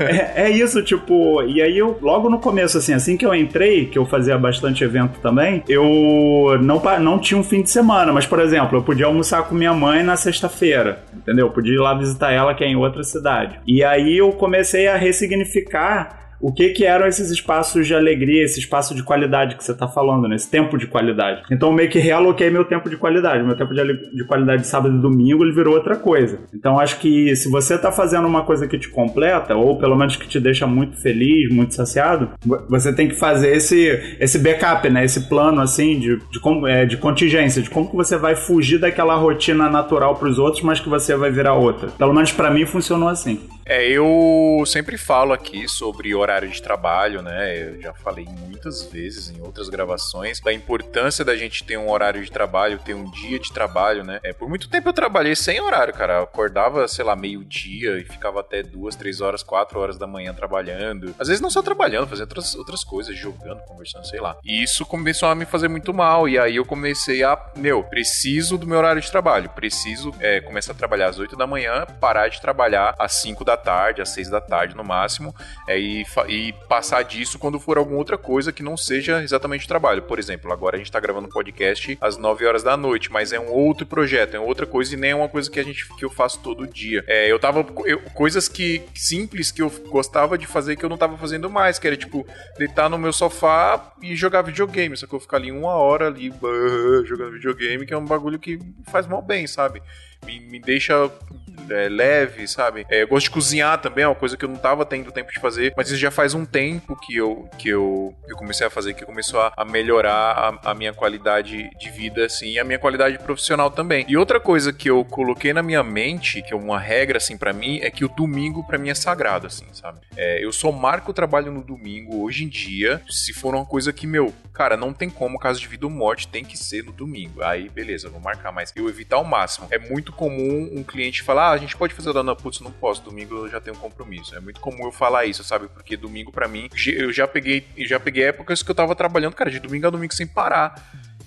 é, é, isso, tipo. E aí eu, logo no começo, assim, assim que eu entrei, que eu fazia bastante evento também, eu não, não tinha um fim de semana. Mas, por exemplo, eu podia almoçar com minha mãe na sexta-feira. Entendeu? Eu podia ir lá visitar ela, que é em outra cidade. E aí eu comecei a ressignificar o que que eram esses espaços de alegria, esse espaço de qualidade que você está falando, né? Esse tempo de qualidade. Então, meio que realoquei meu tempo de qualidade. Meu tempo de, de qualidade de sábado e domingo, ele virou outra coisa. Então, acho que se você está fazendo uma coisa que te completa, ou pelo menos que te deixa muito feliz, muito saciado, você tem que fazer esse, esse backup, né? Esse plano, assim, de, de, é, de contingência, de como que você vai fugir daquela rotina natural para os outros, mas que você vai virar outra. Pelo menos para mim funcionou assim. É, eu sempre falo aqui sobre horário de trabalho, né? Eu já falei muitas vezes em outras gravações da importância da gente ter um horário de trabalho, ter um dia de trabalho, né? É, por muito tempo eu trabalhei sem horário, cara. Eu acordava, sei lá, meio-dia e ficava até duas, três horas, quatro horas da manhã trabalhando. Às vezes não só trabalhando, fazendo outras, outras coisas, jogando, conversando, sei lá. E isso começou a me fazer muito mal. E aí eu comecei a, meu, preciso do meu horário de trabalho. Preciso é, começar a trabalhar às oito da manhã, parar de trabalhar às cinco da tarde, às 6 da tarde no máximo, é, e, e passar disso quando for alguma outra coisa que não seja exatamente trabalho. Por exemplo, agora a gente tá gravando um podcast às 9 horas da noite, mas é um outro projeto, é outra coisa e nem é uma coisa que a gente que eu faço todo dia. É, eu tava eu, coisas que simples que eu gostava de fazer que eu não tava fazendo mais, que era tipo deitar no meu sofá e jogar videogame, só que eu ficar ali uma hora ali jogando videogame, que é um bagulho que faz mal bem, sabe? Me, me deixa é, leve, sabe? É, eu gosto de cozinhar também, é uma coisa que eu não tava tendo tempo de fazer, mas isso já faz um tempo que eu, que eu, que eu comecei a fazer, que começou a, a melhorar a, a, minha qualidade de vida, assim, e a minha qualidade profissional também. E outra coisa que eu coloquei na minha mente, que é uma regra, assim, para mim, é que o domingo para mim é sagrado, assim, sabe? É, eu só marco o trabalho no domingo, hoje em dia, se for uma coisa que, meu, cara, não tem como, caso de vida ou morte, tem que ser no domingo. Aí, beleza, vou marcar, mas eu evitar ao máximo. É muito comum um cliente falar, ah, a gente pode fazer dona putz, não posso, domingo eu já tenho um compromisso. É muito comum eu falar isso, sabe? Porque domingo para mim, eu já peguei, já peguei épocas que eu tava trabalhando, cara, de domingo a domingo sem parar.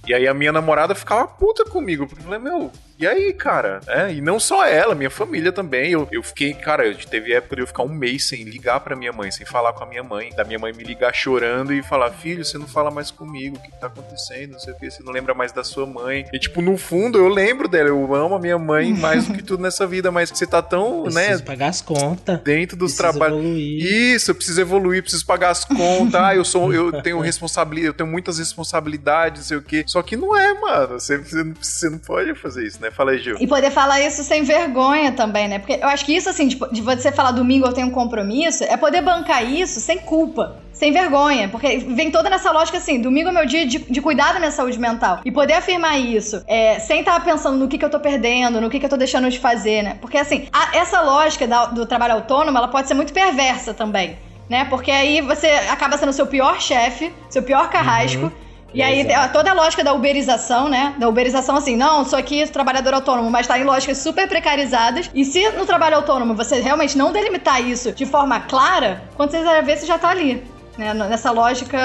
E aí a minha namorada ficava puta comigo, porque eu falei, meu, e aí, cara? É, e não só ela, minha família também. Eu, eu fiquei, cara, eu teve época de eu ficar um mês sem ligar pra minha mãe, sem falar com a minha mãe. Da minha mãe me ligar chorando e falar: Filho, você não fala mais comigo, o que, tá acontecendo? Não sei o que, você não lembra mais da sua mãe. E, tipo, no fundo, eu lembro dela, eu amo a minha mãe mais do que tudo nessa vida, mas você tá tão, preciso né? pagar as contas. Dentro dos trabalhos. Isso, eu preciso evoluir, preciso pagar as contas. ah, eu sou, eu tenho responsabilidade, eu tenho muitas responsabilidades, não sei o que. Só que não é, mano. Você, você, não, você não pode fazer isso, né? Fala aí, Gil. E poder poder falar isso sem vergonha também, né? Porque eu acho que isso, assim, de, de você falar domingo eu tenho um compromisso, é poder bancar isso sem culpa sem vergonha, porque vem toda nessa lógica assim: domingo é meu dia de, de cuidar da minha saúde mental. E poder afirmar isso, é, sem estar pensando no que, que eu tô perdendo, no que, que eu tô deixando de fazer, né? Porque assim, a, essa lógica da, do trabalho autônomo, ela pode ser muito perversa também, né? Porque aí você acaba sendo seu pior chefe, seu pior carrasco. Uhum e aí toda a lógica da uberização, né? Da uberização assim, não, sou aqui trabalhador autônomo, mas tá em lógicas super precarizadas. E se no trabalho autônomo você realmente não delimitar isso de forma clara, quando você vai ver, você já tá ali. Né, nessa lógica,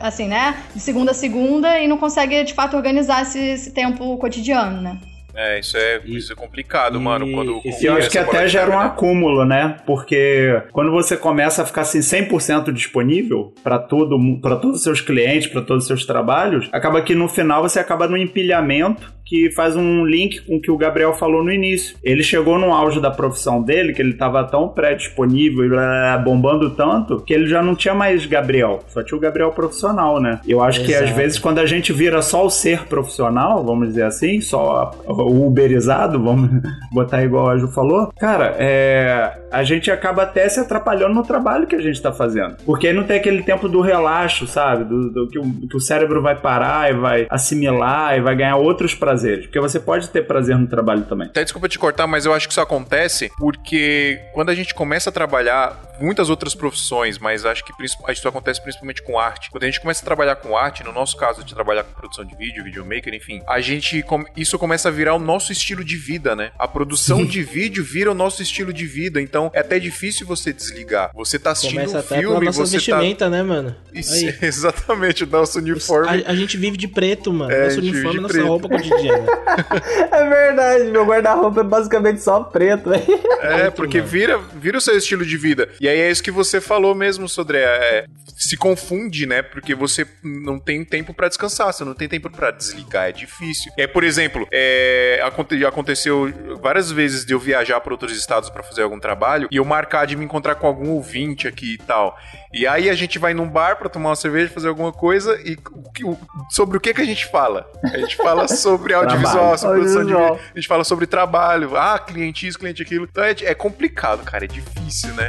assim, né? De segunda a segunda e não consegue, de fato, organizar esse, esse tempo cotidiano, né? É, isso é, e, isso é complicado, e, mano. Quando e eu acho que até gera um acúmulo, né? Porque quando você começa a ficar assim 100% disponível para todo para todos os seus clientes, para todos os seus trabalhos, acaba que no final você acaba no empilhamento que faz um link com o que o Gabriel falou no início. Ele chegou no auge da profissão dele, que ele estava tão pré-disponível e bombando tanto, que ele já não tinha mais Gabriel, só tinha o Gabriel profissional, né? Eu acho Exato. que às vezes quando a gente vira só o ser profissional, vamos dizer assim, só o uberizado, vamos botar igual a Ju falou, cara, é, a gente acaba até se atrapalhando no trabalho que a gente está fazendo. Porque aí não tem aquele tempo do relaxo, sabe? Do, do que, o, que o cérebro vai parar e vai assimilar e vai ganhar outros prazeres prazeres, porque você pode ter prazer no trabalho também. Até desculpa te cortar, mas eu acho que isso acontece porque quando a gente começa a trabalhar muitas outras profissões, mas acho que isso acontece principalmente com arte. Quando a gente começa a trabalhar com arte, no nosso caso de trabalhar com produção de vídeo, videomaker, enfim, a gente isso começa a virar o nosso estilo de vida, né? A produção de vídeo vira o nosso estilo de vida, então é até difícil você desligar. Você tá assistindo começa um até filme, nossa você tá vestimenta, tá... né, mano? Isso, exatamente, o nosso uniforme. A, a, gente vive de preto, mano. É, nosso uniforme, nossa preto. roupa cotidiana. é verdade, meu guarda-roupa é basicamente só preto. é, porque vira, vira o seu estilo de vida. E aí é isso que você falou mesmo, Sodré. É, se confunde, né? Porque você não tem tempo para descansar, você não tem tempo para desligar, é difícil. É, por exemplo, é, aconteceu várias vezes de eu viajar para outros estados para fazer algum trabalho e eu marcar de me encontrar com algum ouvinte aqui e tal. E aí a gente vai num bar para tomar uma cerveja, fazer alguma coisa e sobre o que que a gente fala? A gente fala sobre audiovisual, sobre produção de vídeo, a gente fala sobre trabalho, ah, cliente isso, cliente aquilo. Então é, é complicado, cara, é difícil, né?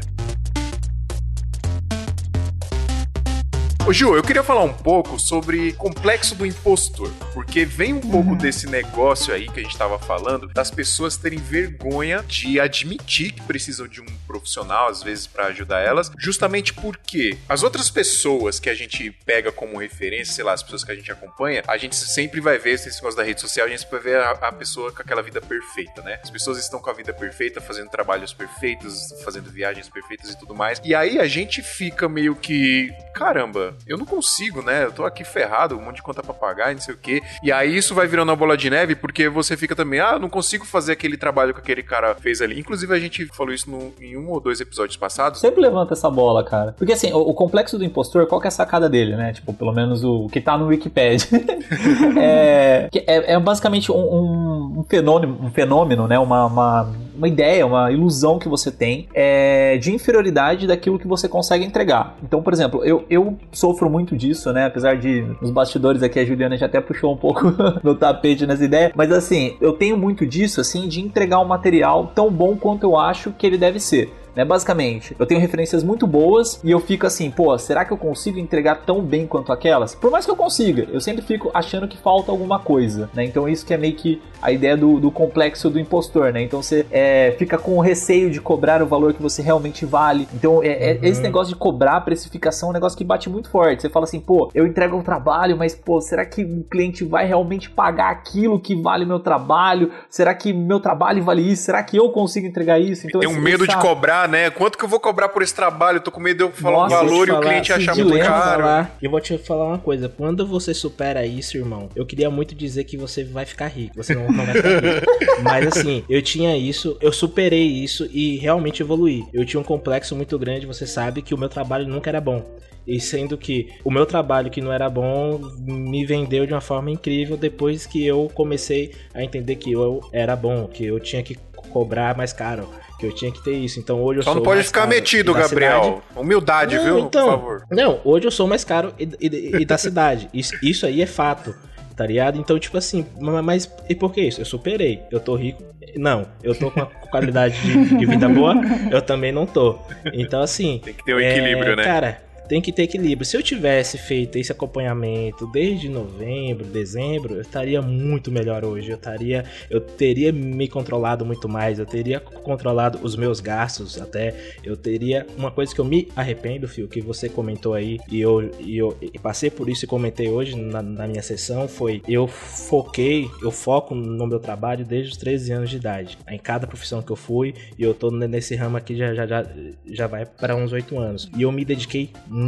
Ô Ju, eu queria falar um pouco sobre complexo do impostor, porque vem um pouco uhum. desse negócio aí que a gente estava falando, das pessoas terem vergonha de admitir que precisam de um profissional, às vezes, para ajudar elas, justamente porque as outras pessoas que a gente pega como referência, sei lá, as pessoas que a gente acompanha, a gente sempre vai ver, esse negócio da rede social, a gente vai ver a, a pessoa com aquela vida perfeita, né? As pessoas estão com a vida perfeita, fazendo trabalhos perfeitos, fazendo viagens perfeitas e tudo mais. E aí a gente fica meio que, caramba, eu não consigo, né? Eu tô aqui ferrado, um monte de conta pra pagar, não sei o quê. E aí isso vai virando uma bola de neve, porque você fica também, ah, não consigo fazer aquele trabalho que aquele cara fez ali. Inclusive, a gente falou isso no, em um ou dois episódios passados. Sempre levanta essa bola, cara. Porque assim, o, o complexo do impostor, qual que é a sacada dele, né? Tipo, pelo menos o que tá no Wikipedia. é, é, é, basicamente um, um, um, fenômeno, um fenômeno, né? Uma, uma, uma ideia, uma ilusão que você tem é, de inferioridade daquilo que você consegue entregar. Então, por exemplo, eu, eu sofro muito disso, né? Apesar de nos bastidores aqui a Juliana já até puxou um pouco no tapete nessa ideia, mas assim, eu tenho muito disso, assim, de entregar um material tão bom quanto eu acho que ele deve ser né? Basicamente, eu tenho referências muito boas e eu fico assim, pô, será que eu consigo entregar tão bem quanto aquelas? Por mais que eu consiga, eu sempre fico achando que falta alguma coisa, né? Então isso que é meio que a ideia do, do complexo do impostor, né? Então você é, fica com o receio de cobrar o valor que você realmente vale. Então é, é uhum. esse negócio de cobrar a precificação é um negócio que bate muito forte. Você fala assim, pô, eu entrego um trabalho, mas pô, será que o cliente vai realmente pagar aquilo que vale meu trabalho? Será que meu trabalho vale isso? Será que eu consigo entregar isso? Então, Tem um medo de cobrar, né? Quanto que eu vou cobrar por esse trabalho? tô com medo de eu falar Nossa, um valor e o cliente achar muito caro. Falar, eu vou te falar uma coisa. Quando você supera isso, irmão, eu queria muito dizer que você vai ficar rico. Você não, não vai ficar rico. Mas assim, eu tinha isso, eu superei isso e realmente evoluí. Eu tinha um complexo muito grande, você sabe que o meu trabalho nunca era bom. E sendo que o meu trabalho que não era bom me vendeu de uma forma incrível depois que eu comecei a entender que eu era bom, que eu tinha que cobrar mais caro que eu tinha que ter isso. Então hoje eu Só sou. não pode ficar metido, Gabriel. Cidade. Humildade, não, viu? Então, Por favor. Não, hoje eu sou mais caro e, e, e da cidade. Isso, isso aí é fato. Tá ligado? Então, tipo assim, mas e por que isso? Eu superei. Eu tô rico. Não, eu tô com uma qualidade de, de vida boa, eu também não tô. Então, assim. Tem que ter um é, equilíbrio, né? Cara, tem que ter equilíbrio. Se eu tivesse feito esse acompanhamento desde novembro, dezembro, eu estaria muito melhor hoje. Eu estaria, eu teria me controlado muito mais, eu teria controlado os meus gastos até. Eu teria uma coisa que eu me arrependo, Fio, que você comentou aí e eu, e eu e passei por isso e comentei hoje na, na minha sessão foi eu foquei, eu foco no meu trabalho desde os 13 anos de idade. Em cada profissão que eu fui e eu tô nesse ramo aqui já já já, já vai para uns 8 anos. E eu me dediquei muito,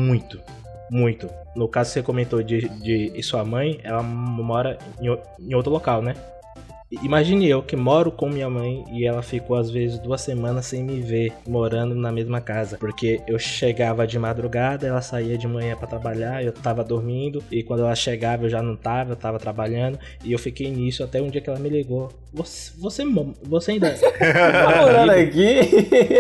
muito. No caso que você comentou de, de sua mãe, ela mora em, em outro local, né? Imagine eu que moro com minha mãe e ela ficou às vezes duas semanas sem me ver morando na mesma casa, porque eu chegava de madrugada, ela saía de manhã para trabalhar, eu tava dormindo e quando ela chegava eu já não tava, eu tava trabalhando e eu fiquei nisso até um dia que ela me ligou. Você, você, você ainda tá morando aqui?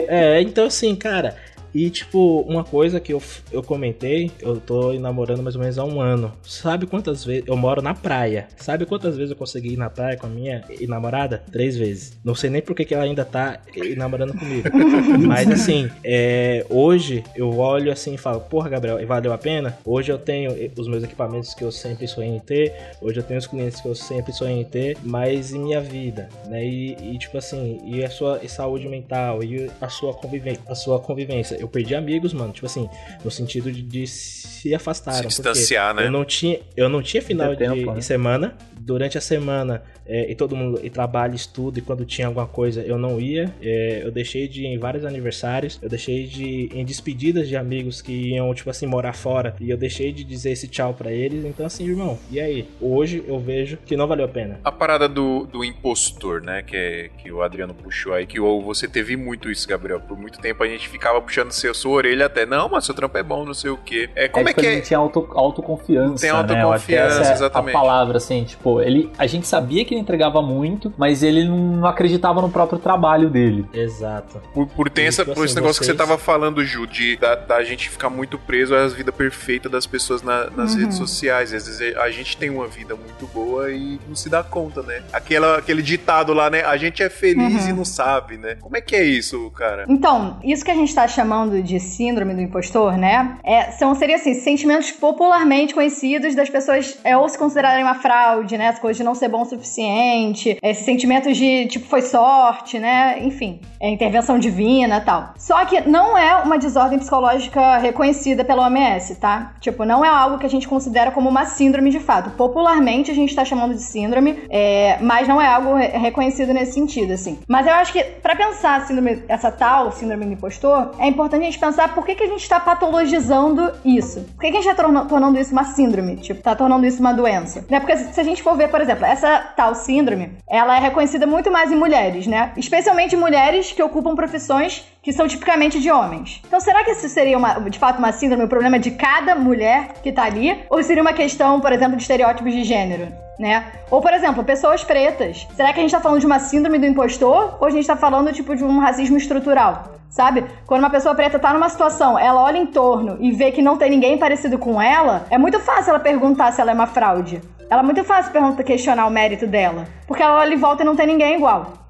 É, então assim, cara, e, tipo, uma coisa que eu, eu comentei, eu tô namorando mais ou menos há um ano. Sabe quantas vezes. Eu moro na praia. Sabe quantas vezes eu consegui ir na praia com a minha namorada? Três vezes. Não sei nem porque que ela ainda tá namorando comigo. Mas, assim, é, hoje eu olho assim e falo: Porra, Gabriel, valeu a pena? Hoje eu tenho os meus equipamentos que eu sempre sonhei em ter. Hoje eu tenho os clientes que eu sempre sonhei em ter. Mas em minha vida, né? E, e tipo assim, e a sua e saúde mental, e a sua convivência. A sua convivência eu perdi amigos, mano, tipo assim, no sentido de, de se afastar. Se distanciar, né? Eu não tinha, eu não tinha final de, tempo, né? semana. Durante a semana, é, e todo mundo e trabalha, estuda, e quando tinha alguma coisa eu não ia. É, eu deixei de ir em vários aniversários, eu deixei de ir em despedidas de amigos que iam, tipo assim, morar fora, e eu deixei de dizer esse tchau para eles. Então, assim, irmão, e aí? Hoje eu vejo que não valeu a pena. A parada do, do impostor, né, que, é, que o Adriano puxou aí, que ou você teve muito isso, Gabriel. Por muito tempo a gente ficava puxando seu, sua orelha até, não, mas seu trampo é bom, não sei o quê. É, como é, é que é? tinha auto, autoconfiança. Tem autoconfiança, né? exatamente. A palavra, assim, tipo, ele, a gente sabia que ele entregava muito, mas ele não acreditava no próprio trabalho dele. Exato. Por, por ter essa, por esse negócio vocês... que você tava falando, Ju, de da, da, gente ficar muito preso às vidas perfeitas das pessoas na, nas uhum. redes sociais. Às vezes a gente tem uma vida muito boa e não se dá conta, né? Aquela, aquele ditado lá, né? A gente é feliz uhum. e não sabe, né? Como é que é isso, cara? Então, isso que a gente tá chamando de síndrome do impostor, né? É, são, seria assim, sentimentos popularmente conhecidos das pessoas é, ou se considerarem uma fraude, né? As coisas de não ser bom o suficiente, esses sentimentos de, tipo, foi sorte, né? Enfim, é intervenção divina tal. Só que não é uma desordem psicológica reconhecida pela OMS, tá? Tipo, não é algo que a gente considera como uma síndrome de fato. Popularmente a gente tá chamando de síndrome, é, mas não é algo reconhecido nesse sentido, assim. Mas eu acho que para pensar síndrome, essa tal síndrome do impostor, é importante a gente pensar por que, que a gente tá patologizando isso. Por que, que a gente tá tornando isso uma síndrome? Tipo, tá tornando isso uma doença. Né? Porque se a gente for ver, por exemplo, essa tal síndrome, ela é reconhecida muito mais em mulheres, né? Especialmente mulheres que ocupam profissões que são tipicamente de homens. Então, será que isso seria uma, de fato uma síndrome, o um problema de cada mulher que tá ali? Ou seria uma questão, por exemplo, de estereótipos de gênero? Né? Ou, por exemplo, pessoas pretas. Será que a gente tá falando de uma síndrome do impostor? Ou a gente tá falando, tipo, de um racismo estrutural? Sabe? Quando uma pessoa preta tá numa situação, ela olha em torno e vê que não tem ninguém parecido com ela, é muito fácil ela perguntar se ela é uma fraude. Ela é muito fácil questionar o mérito dela. Porque ela olha em volta e não tem ninguém igual.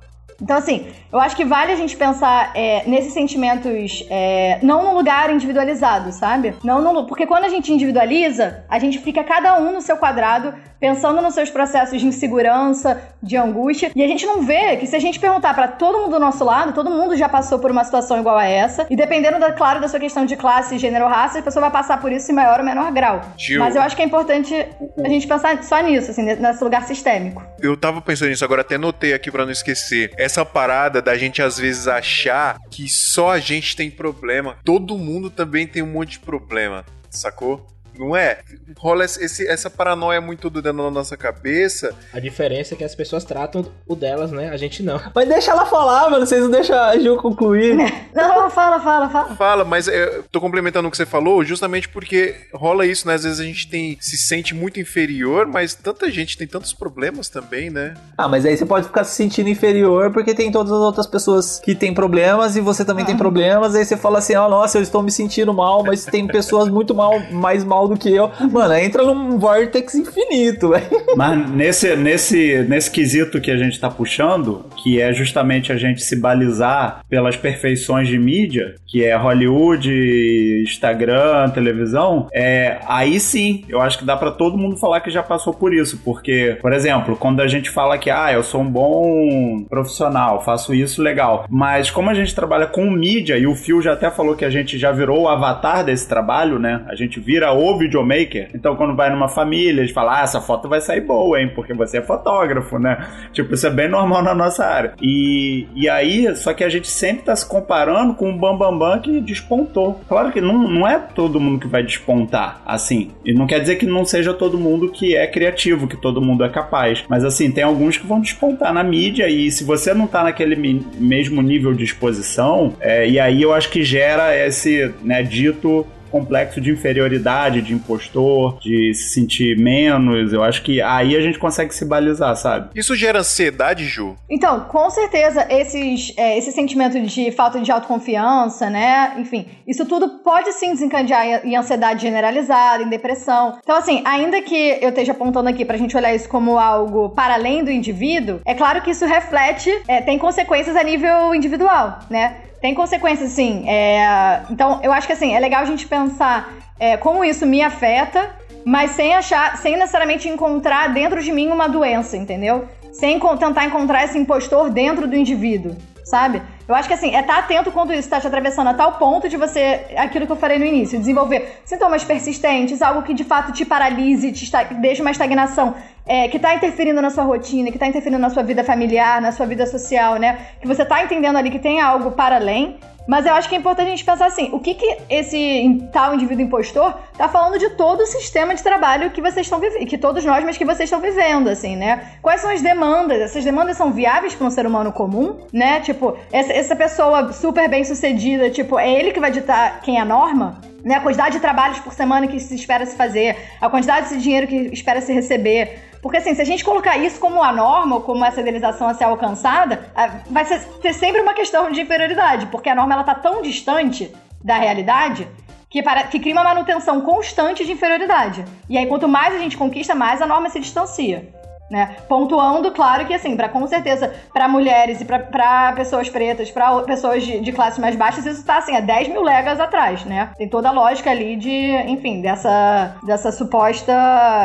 Então, assim, eu acho que vale a gente pensar é, nesses sentimentos é, não num lugar individualizado, sabe? Não no, porque quando a gente individualiza, a gente fica cada um no seu quadrado, pensando nos seus processos de insegurança, de angústia, e a gente não vê que se a gente perguntar para todo mundo do nosso lado, todo mundo já passou por uma situação igual a essa, e dependendo, da, claro, da sua questão de classe, gênero, raça, a pessoa vai passar por isso em maior ou menor grau. Gil, Mas eu acho que é importante a gente pensar só nisso, assim, nesse lugar sistêmico. Eu tava pensando nisso agora, até notei aqui para não esquecer. Essa parada da gente às vezes achar que só a gente tem problema, todo mundo também tem um monte de problema, sacou? Não é? Rola esse, essa paranoia muito dentro da nossa cabeça. A diferença é que as pessoas tratam o delas, né? A gente não. Mas deixa ela falar, mano. Vocês não deixam a Ju concluir. Não, fala, fala, fala. Fala, mas eu tô complementando o que você falou justamente porque rola isso, né? Às vezes a gente tem, se sente muito inferior, mas tanta gente tem tantos problemas também, né? Ah, mas aí você pode ficar se sentindo inferior porque tem todas as outras pessoas que têm problemas e você também ah. tem problemas. Aí você fala assim, ó, oh, nossa, eu estou me sentindo mal, mas tem pessoas muito mal, mais mal que eu. Mano, entra num vortex infinito, velho. Mas nesse, nesse, nesse quesito que a gente tá puxando, que é justamente a gente se balizar pelas perfeições de mídia, que é Hollywood, Instagram, televisão, é, aí sim, eu acho que dá para todo mundo falar que já passou por isso. Porque, por exemplo, quando a gente fala que, ah, eu sou um bom profissional, faço isso legal. Mas como a gente trabalha com mídia, e o Phil já até falou que a gente já virou o avatar desse trabalho, né? A gente vira o videomaker. Então, quando vai numa família, eles falam: Ah, essa foto vai sair boa, hein? Porque você é fotógrafo, né? Tipo, isso é bem normal na nossa área. E, e aí, só que a gente sempre tá se comparando com o Bambambam Bam Bam que despontou. Claro que não, não é todo mundo que vai despontar assim. E não quer dizer que não seja todo mundo que é criativo, que todo mundo é capaz. Mas assim, tem alguns que vão despontar na mídia e se você não tá naquele mesmo nível de exposição, é, e aí eu acho que gera esse, né, dito complexo de inferioridade, de impostor, de se sentir menos. Eu acho que aí a gente consegue se balizar, sabe? Isso gera ansiedade, Ju? Então, com certeza, esses, é, esse sentimento de falta de autoconfiança, né? Enfim, isso tudo pode sim desencadear em ansiedade generalizada, em depressão. Então, assim, ainda que eu esteja apontando aqui pra gente olhar isso como algo para além do indivíduo, é claro que isso reflete, é, tem consequências a nível individual, né? Tem consequências, sim. É... Então, eu acho que assim, é legal a gente pensar é, como isso me afeta, mas sem achar, sem necessariamente encontrar dentro de mim uma doença, entendeu? Sem tentar encontrar esse impostor dentro do indivíduo, sabe? Eu acho que assim, é estar tá atento quando isso está te atravessando a tal ponto de você, aquilo que eu falei no início, desenvolver sintomas persistentes, algo que de fato te paralise, te deixe uma estagnação, é, que está interferindo na sua rotina, que está interferindo na sua vida familiar, na sua vida social, né? Que você está entendendo ali que tem algo para além. Mas eu acho que é importante a gente pensar assim, o que que esse tal indivíduo impostor tá falando de todo o sistema de trabalho que vocês estão vivendo, que todos nós, mas que vocês estão vivendo, assim, né? Quais são as demandas? Essas demandas são viáveis para um ser humano comum, né? Tipo, essa, essa pessoa super bem sucedida, tipo, é ele que vai ditar quem é a norma? Né, a quantidade de trabalhos por semana que se espera se fazer, a quantidade de dinheiro que espera se receber. Porque assim, se a gente colocar isso como a norma, ou como essa idealização a ser alcançada, vai ser, ser sempre uma questão de inferioridade, porque a norma ela tá tão distante da realidade que, para, que cria uma manutenção constante de inferioridade. E aí, quanto mais a gente conquista, mais a norma se distancia. Né? Pontuando, claro que assim, para com certeza, para mulheres e para pessoas pretas, para pessoas de, de classes mais baixas, isso tá assim, a 10 mil legas atrás, né? Tem toda a lógica ali de, enfim, dessa, dessa suposta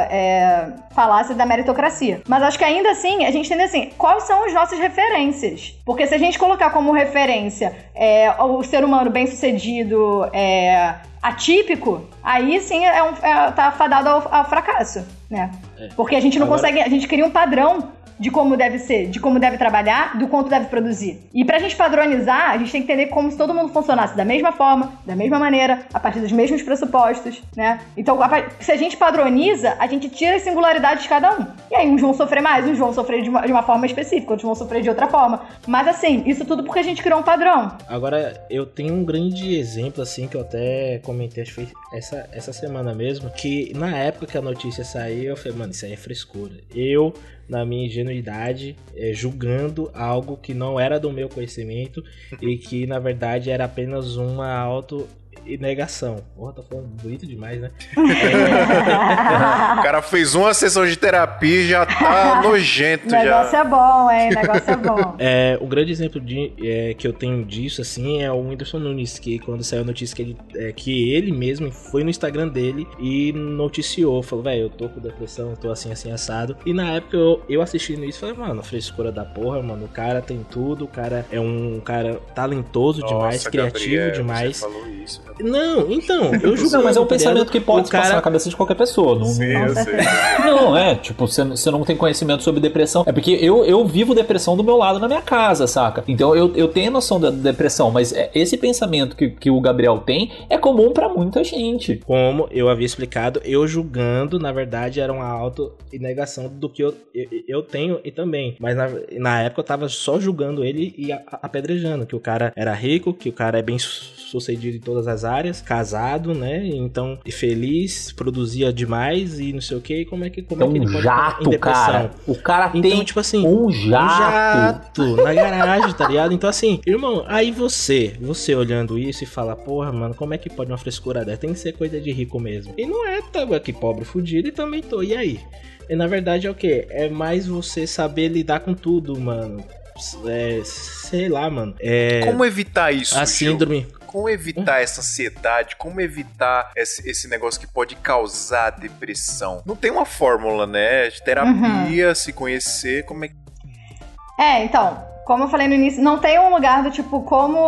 é, falácia da meritocracia. Mas acho que ainda assim, a gente tem assim, quais são as nossas referências? Porque se a gente colocar como referência é, o ser humano bem sucedido, é, atípico, aí sim é um, é, tá fadado ao, ao fracasso, né? É. Porque a gente não Agora... consegue, a gente cria um padrão de como deve ser, de como deve trabalhar, do quanto deve produzir. E pra gente padronizar, a gente tem que entender como se todo mundo funcionasse da mesma forma, da mesma maneira, a partir dos mesmos pressupostos, né? Então, se a gente padroniza, a gente tira as singularidades de cada um. E aí, uns vão sofrer mais, uns vão sofrer de uma, de uma forma específica, outros vão sofrer de outra forma. Mas assim, isso tudo porque a gente criou um padrão. Agora, eu tenho um grande exemplo, assim, que eu até comentei, acho que foi essa, essa semana mesmo, que na época que a notícia saiu, eu falei, mano, isso aí é frescura. Eu na minha ingenuidade, é, julgando algo que não era do meu conhecimento e que na verdade era apenas uma auto e negação. Porra, tá falando bonito demais, né? o cara fez uma sessão de terapia e já tá nojento. O negócio já. é bom, hein? O negócio é bom. É, o grande exemplo de, é, que eu tenho disso, assim, é o Whindersson Nunes, que quando saiu a notícia que ele, é, que ele mesmo foi no Instagram dele e noticiou, falou, velho, eu tô com depressão, eu tô assim, assim, assado. E na época eu, eu assistindo isso, falei, mano, frescura da porra, mano, o cara tem tudo, o cara é um cara talentoso Nossa, demais, criativo Gabriel, demais. Você falou isso, não, então, eu julgo. Não, mas é um pensamento que pode cara... passar na cabeça de qualquer pessoa. Não, sim, não, sei. não é, tipo, você, você não tem conhecimento sobre depressão. É porque eu, eu vivo depressão do meu lado na minha casa, saca? Então eu, eu tenho noção da depressão, mas é, esse pensamento que, que o Gabriel tem é comum para muita gente. Como eu havia explicado, eu julgando, na verdade, era uma auto negação do que eu, eu, eu, tenho e também. Mas na, na época eu tava só julgando ele e apedrejando, que o cara era rico, que o cara é bem sucedido em todas as áreas, casado, né? Então, feliz, produzia demais e não sei o que. Como é que, como é que ele um jato, cara. O cara então, tem tipo assim, um jato. um jato na garagem, tá ligado? Então, assim, irmão, aí você, você olhando isso e fala, porra, mano, como é que pode uma frescura dessa? Tem que ser coisa de rico mesmo. E não é, tá aqui pobre, fudido e também tô. E aí? E na verdade é o que? É mais você saber lidar com tudo, mano. É, sei lá, mano. É, Como evitar isso? A síndrome como evitar essa ansiedade, como evitar esse, esse, negócio que pode causar depressão. Não tem uma fórmula, né? De terapia, uhum. se conhecer, como é que. É, então, como eu falei no início, não tem um lugar do tipo como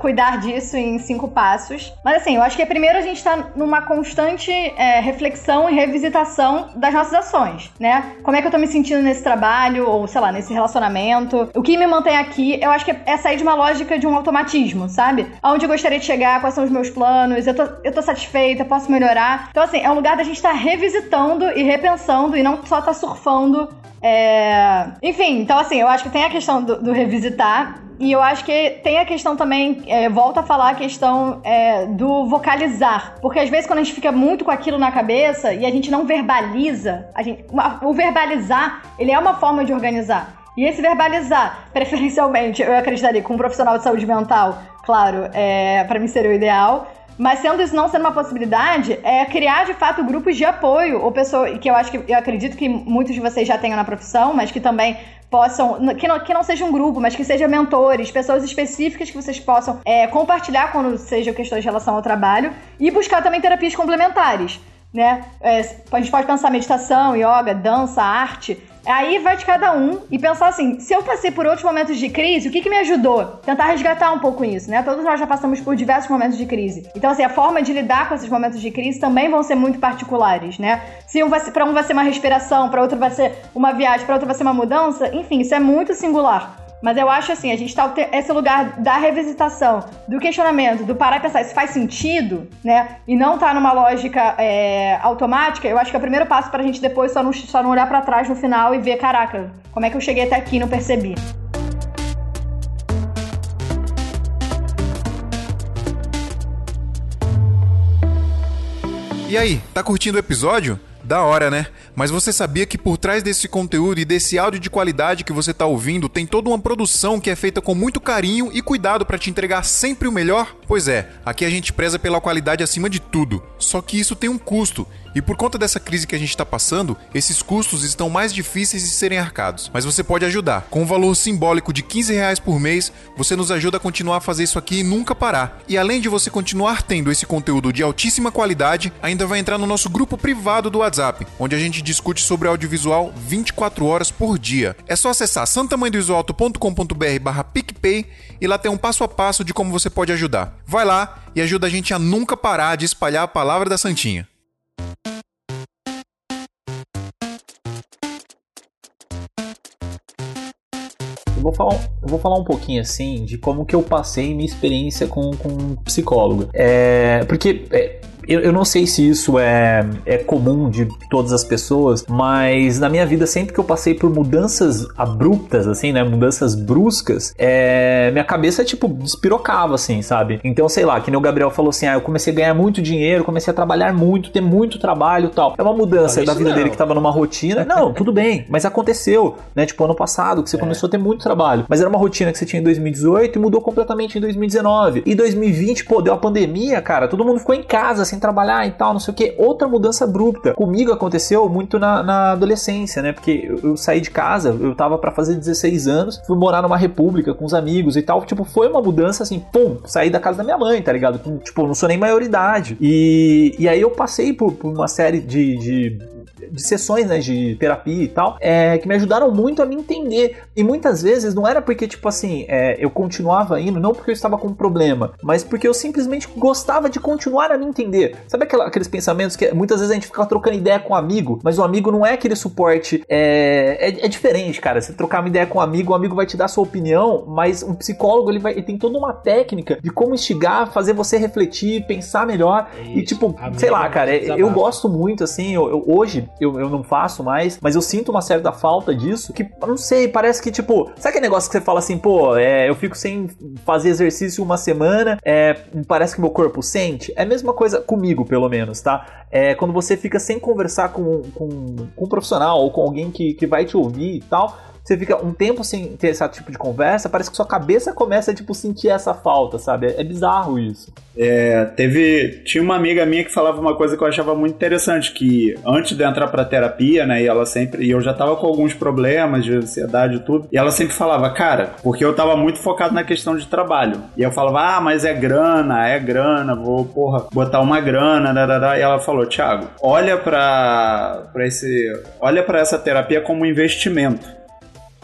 cuidar disso em cinco passos. Mas assim, eu acho que primeiro a gente tá numa constante é, reflexão e revisitação das nossas ações, né? Como é que eu tô me sentindo nesse trabalho, ou sei lá, nesse relacionamento? O que me mantém aqui, eu acho que é sair de uma lógica de um automatismo, sabe? Aonde eu gostaria de chegar, quais são os meus planos, eu tô, eu tô satisfeita, posso melhorar. Então, assim, é um lugar da gente estar tá revisitando e repensando e não só tá surfando é... Enfim, então assim, eu acho que tem a questão do, do revisitar. E eu acho que tem a questão também, é, volta a falar a questão é, do vocalizar. Porque às vezes quando a gente fica muito com aquilo na cabeça e a gente não verbaliza, a gente, o verbalizar, ele é uma forma de organizar. E esse verbalizar, preferencialmente, eu acreditaria com um profissional de saúde mental, claro, é, para mim seria o ideal. Mas sendo isso não sendo uma possibilidade, é criar de fato grupos de apoio, ou pessoas que eu acho que eu acredito que muitos de vocês já tenham na profissão, mas que também possam, que não, que não seja um grupo, mas que sejam mentores, pessoas específicas que vocês possam é, compartilhar quando seja questões de relação ao trabalho e buscar também terapias complementares. Né? É, a gente pode pensar meditação, yoga, dança, arte, Aí vai de cada um e pensar assim: se eu passei por outros momentos de crise, o que, que me ajudou? Tentar resgatar um pouco isso, né? Todos nós já passamos por diversos momentos de crise. Então, assim, a forma de lidar com esses momentos de crise também vão ser muito particulares, né? Se um vai ser, pra um vai ser uma respiração, para outro vai ser uma viagem, para outro vai ser uma mudança, enfim, isso é muito singular. Mas eu acho assim, a gente tá esse lugar da revisitação, do questionamento, do parar e pensar, isso faz sentido, né? E não tá numa lógica é, automática, eu acho que é o primeiro passo pra gente depois só não, só não olhar para trás no final e ver, caraca, como é que eu cheguei até aqui e não percebi. E aí, tá curtindo o episódio? Da hora, né? Mas você sabia que por trás desse conteúdo e desse áudio de qualidade que você está ouvindo tem toda uma produção que é feita com muito carinho e cuidado para te entregar sempre o melhor? Pois é, aqui a gente preza pela qualidade acima de tudo. Só que isso tem um custo E por conta dessa crise que a gente está passando, esses custos estão mais difíceis de serem arcados. Mas você pode ajudar. Com um valor simbólico de 15 reais por mês, você nos ajuda a continuar a fazer isso aqui e nunca parar. E além de você continuar tendo esse conteúdo de altíssima qualidade, ainda vai entrar no nosso grupo privado do WhatsApp, onde a gente discute sobre audiovisual 24 horas por dia. É só acessar santamandoisoalto.com.br barra PicPay e lá tem um passo a passo de como você pode ajudar. Vai lá e ajuda a gente a nunca parar de espalhar a palavra da Santinha. Eu vou falar, eu vou falar um pouquinho assim de como que eu passei minha experiência com, com psicólogo. É, porque é, eu, eu não sei se isso é, é comum de todas as pessoas, mas na minha vida, sempre que eu passei por mudanças abruptas, assim, né? Mudanças bruscas, é, minha cabeça, tipo, despirocava, assim, sabe? Então, sei lá, que nem o Gabriel falou assim: ah, eu comecei a ganhar muito dinheiro, comecei a trabalhar muito, ter muito trabalho e tal. É uma mudança da vida não. dele que tava numa rotina. Não, tudo bem, mas aconteceu, né? Tipo, ano passado, que você é. começou a ter muito trabalho. Mas era uma rotina que você tinha em 2018 e mudou completamente em 2019. E 2020, pô, deu a pandemia, cara, todo mundo ficou em casa, sem trabalhar e tal, não sei o que. Outra mudança abrupta. Comigo aconteceu muito na, na adolescência, né? Porque eu, eu, saí de casa, eu tava para fazer 16 anos, fui morar numa república com os amigos e tal. Tipo, foi uma mudança assim, pum, saí da casa da minha mãe, tá ligado? Tipo, não sou nem maioridade. E, e aí eu passei por, por uma série de, de de sessões né, de terapia e tal, é, que me ajudaram muito a me entender. E muitas vezes não era porque, tipo assim, é, eu continuava indo, não porque eu estava com um problema, mas porque eu simplesmente gostava de continuar a me entender. Sabe aquela, aqueles pensamentos que muitas vezes a gente fica trocando ideia com um amigo, mas o amigo não é aquele suporte. É, é, é diferente, cara. Você trocar uma ideia com um amigo, o amigo vai te dar sua opinião, mas um psicólogo ele, vai, ele tem toda uma técnica de como instigar, fazer você refletir, pensar melhor. Isso. E, tipo, sei lá, cara, eu gosto muito, assim, eu, eu, hoje eu, eu não faço mais, mas eu sinto uma certa falta disso, que, não sei, parece que, tipo, sabe aquele negócio que você fala assim, pô, é, eu fico sem fazer exercício uma semana, é, parece que meu corpo sente? É a mesma coisa comigo, pelo menos, tá? É quando você fica sem conversar com, com, com um profissional ou com alguém que, que vai te ouvir e tal, você fica um tempo sem ter esse tipo de conversa, parece que sua cabeça começa a, tipo, sentir essa falta, sabe? É, bizarro isso. É, teve... Tinha uma amiga minha que falava uma coisa que eu achava muito interessante, que antes de entrar pra terapia, né, e ela sempre... E eu já tava com alguns problemas de ansiedade e tudo, e ela sempre falava, cara, porque eu tava muito focado na questão de trabalho. E eu falava, ah, mas é grana, é grana, vou, porra, botar uma grana, darará. e ela falou, Thiago, olha pra, pra esse... Olha pra essa terapia como um investimento.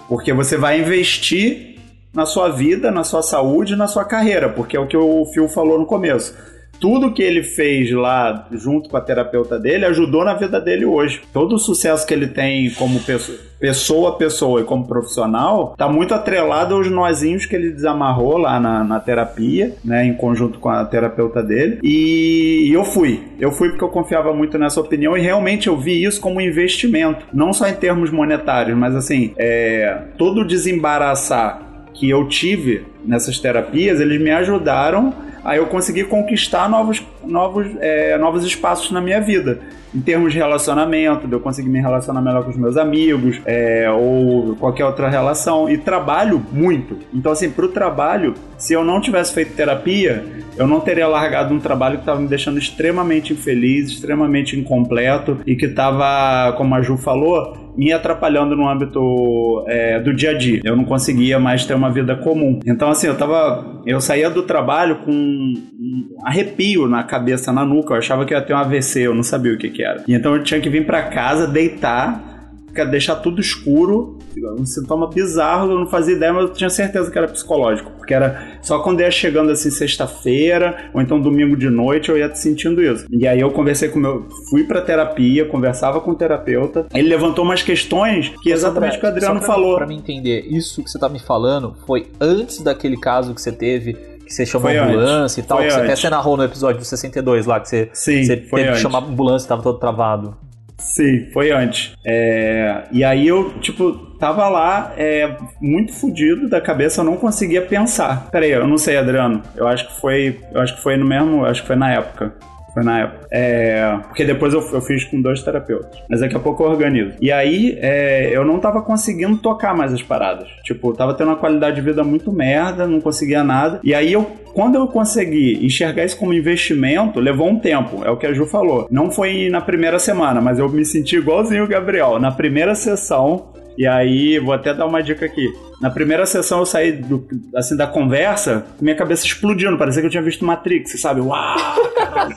Porque você vai investir na sua vida, na sua saúde, na sua carreira, porque é o que o Phil falou no começo. Tudo que ele fez lá junto com a terapeuta dele ajudou na vida dele hoje. Todo o sucesso que ele tem como pessoa, pessoa a pessoa e como profissional está muito atrelado aos nozinhos que ele desamarrou lá na, na terapia, né, em conjunto com a terapeuta dele. E, e eu fui. Eu fui porque eu confiava muito nessa opinião e realmente eu vi isso como um investimento, não só em termos monetários, mas assim, é, todo o desembaraçar que eu tive nessas terapias, eles me ajudaram a eu conseguir conquistar novos, novos, é, novos espaços na minha vida. Em termos de relacionamento, de eu conseguir me relacionar melhor com os meus amigos, é, ou qualquer outra relação. E trabalho muito. Então, assim, pro trabalho, se eu não tivesse feito terapia, eu não teria largado um trabalho que estava me deixando extremamente infeliz, extremamente incompleto e que estava, como a Ju falou, me atrapalhando no âmbito é, do dia a dia. Eu não conseguia mais ter uma vida comum. Então, assim, eu tava. Eu saía do trabalho com um arrepio na cabeça, na nuca. Eu achava que ia ter um AVC, eu não sabia o que, que era. E então eu tinha que vir para casa, deitar deixar tudo escuro, um sintoma bizarro, eu não fazia ideia, mas eu tinha certeza que era psicológico, porque era só quando ia chegando assim sexta-feira, ou então domingo de noite, eu ia sentindo isso. E aí eu conversei com o meu, fui pra terapia, conversava com o terapeuta, ele levantou umas questões que exatamente o que o Adriano pra falou. Para me entender, isso que você tá me falando foi antes daquele caso que você teve que você chamou foi ambulância antes. e tal, foi que você até você narrou no episódio do 62 lá, que você, Sim, você teve antes. que chamar ambulância e tava todo travado. Sim, foi antes. É, e aí eu, tipo, tava lá é, muito fodido da cabeça, eu não conseguia pensar. Peraí, eu não sei, Adriano. Eu acho que foi. Eu acho que foi no mesmo. Acho que foi na época. Foi na época. É, porque depois eu, eu, fiz com dois terapeutas. Mas daqui a pouco eu organizo. E aí é, eu não tava conseguindo tocar mais as paradas. Tipo, tava tendo uma qualidade de vida muito merda, não conseguia nada. E aí eu quando eu consegui enxergar isso como investimento, levou um tempo. É o que a Ju falou. Não foi na primeira semana, mas eu me senti igualzinho o Gabriel. Na primeira sessão, e aí, vou até dar uma dica aqui. Na primeira sessão eu saí do, assim, da conversa, minha cabeça explodindo, parecia que eu tinha visto Matrix, sabe? Uau, caralho.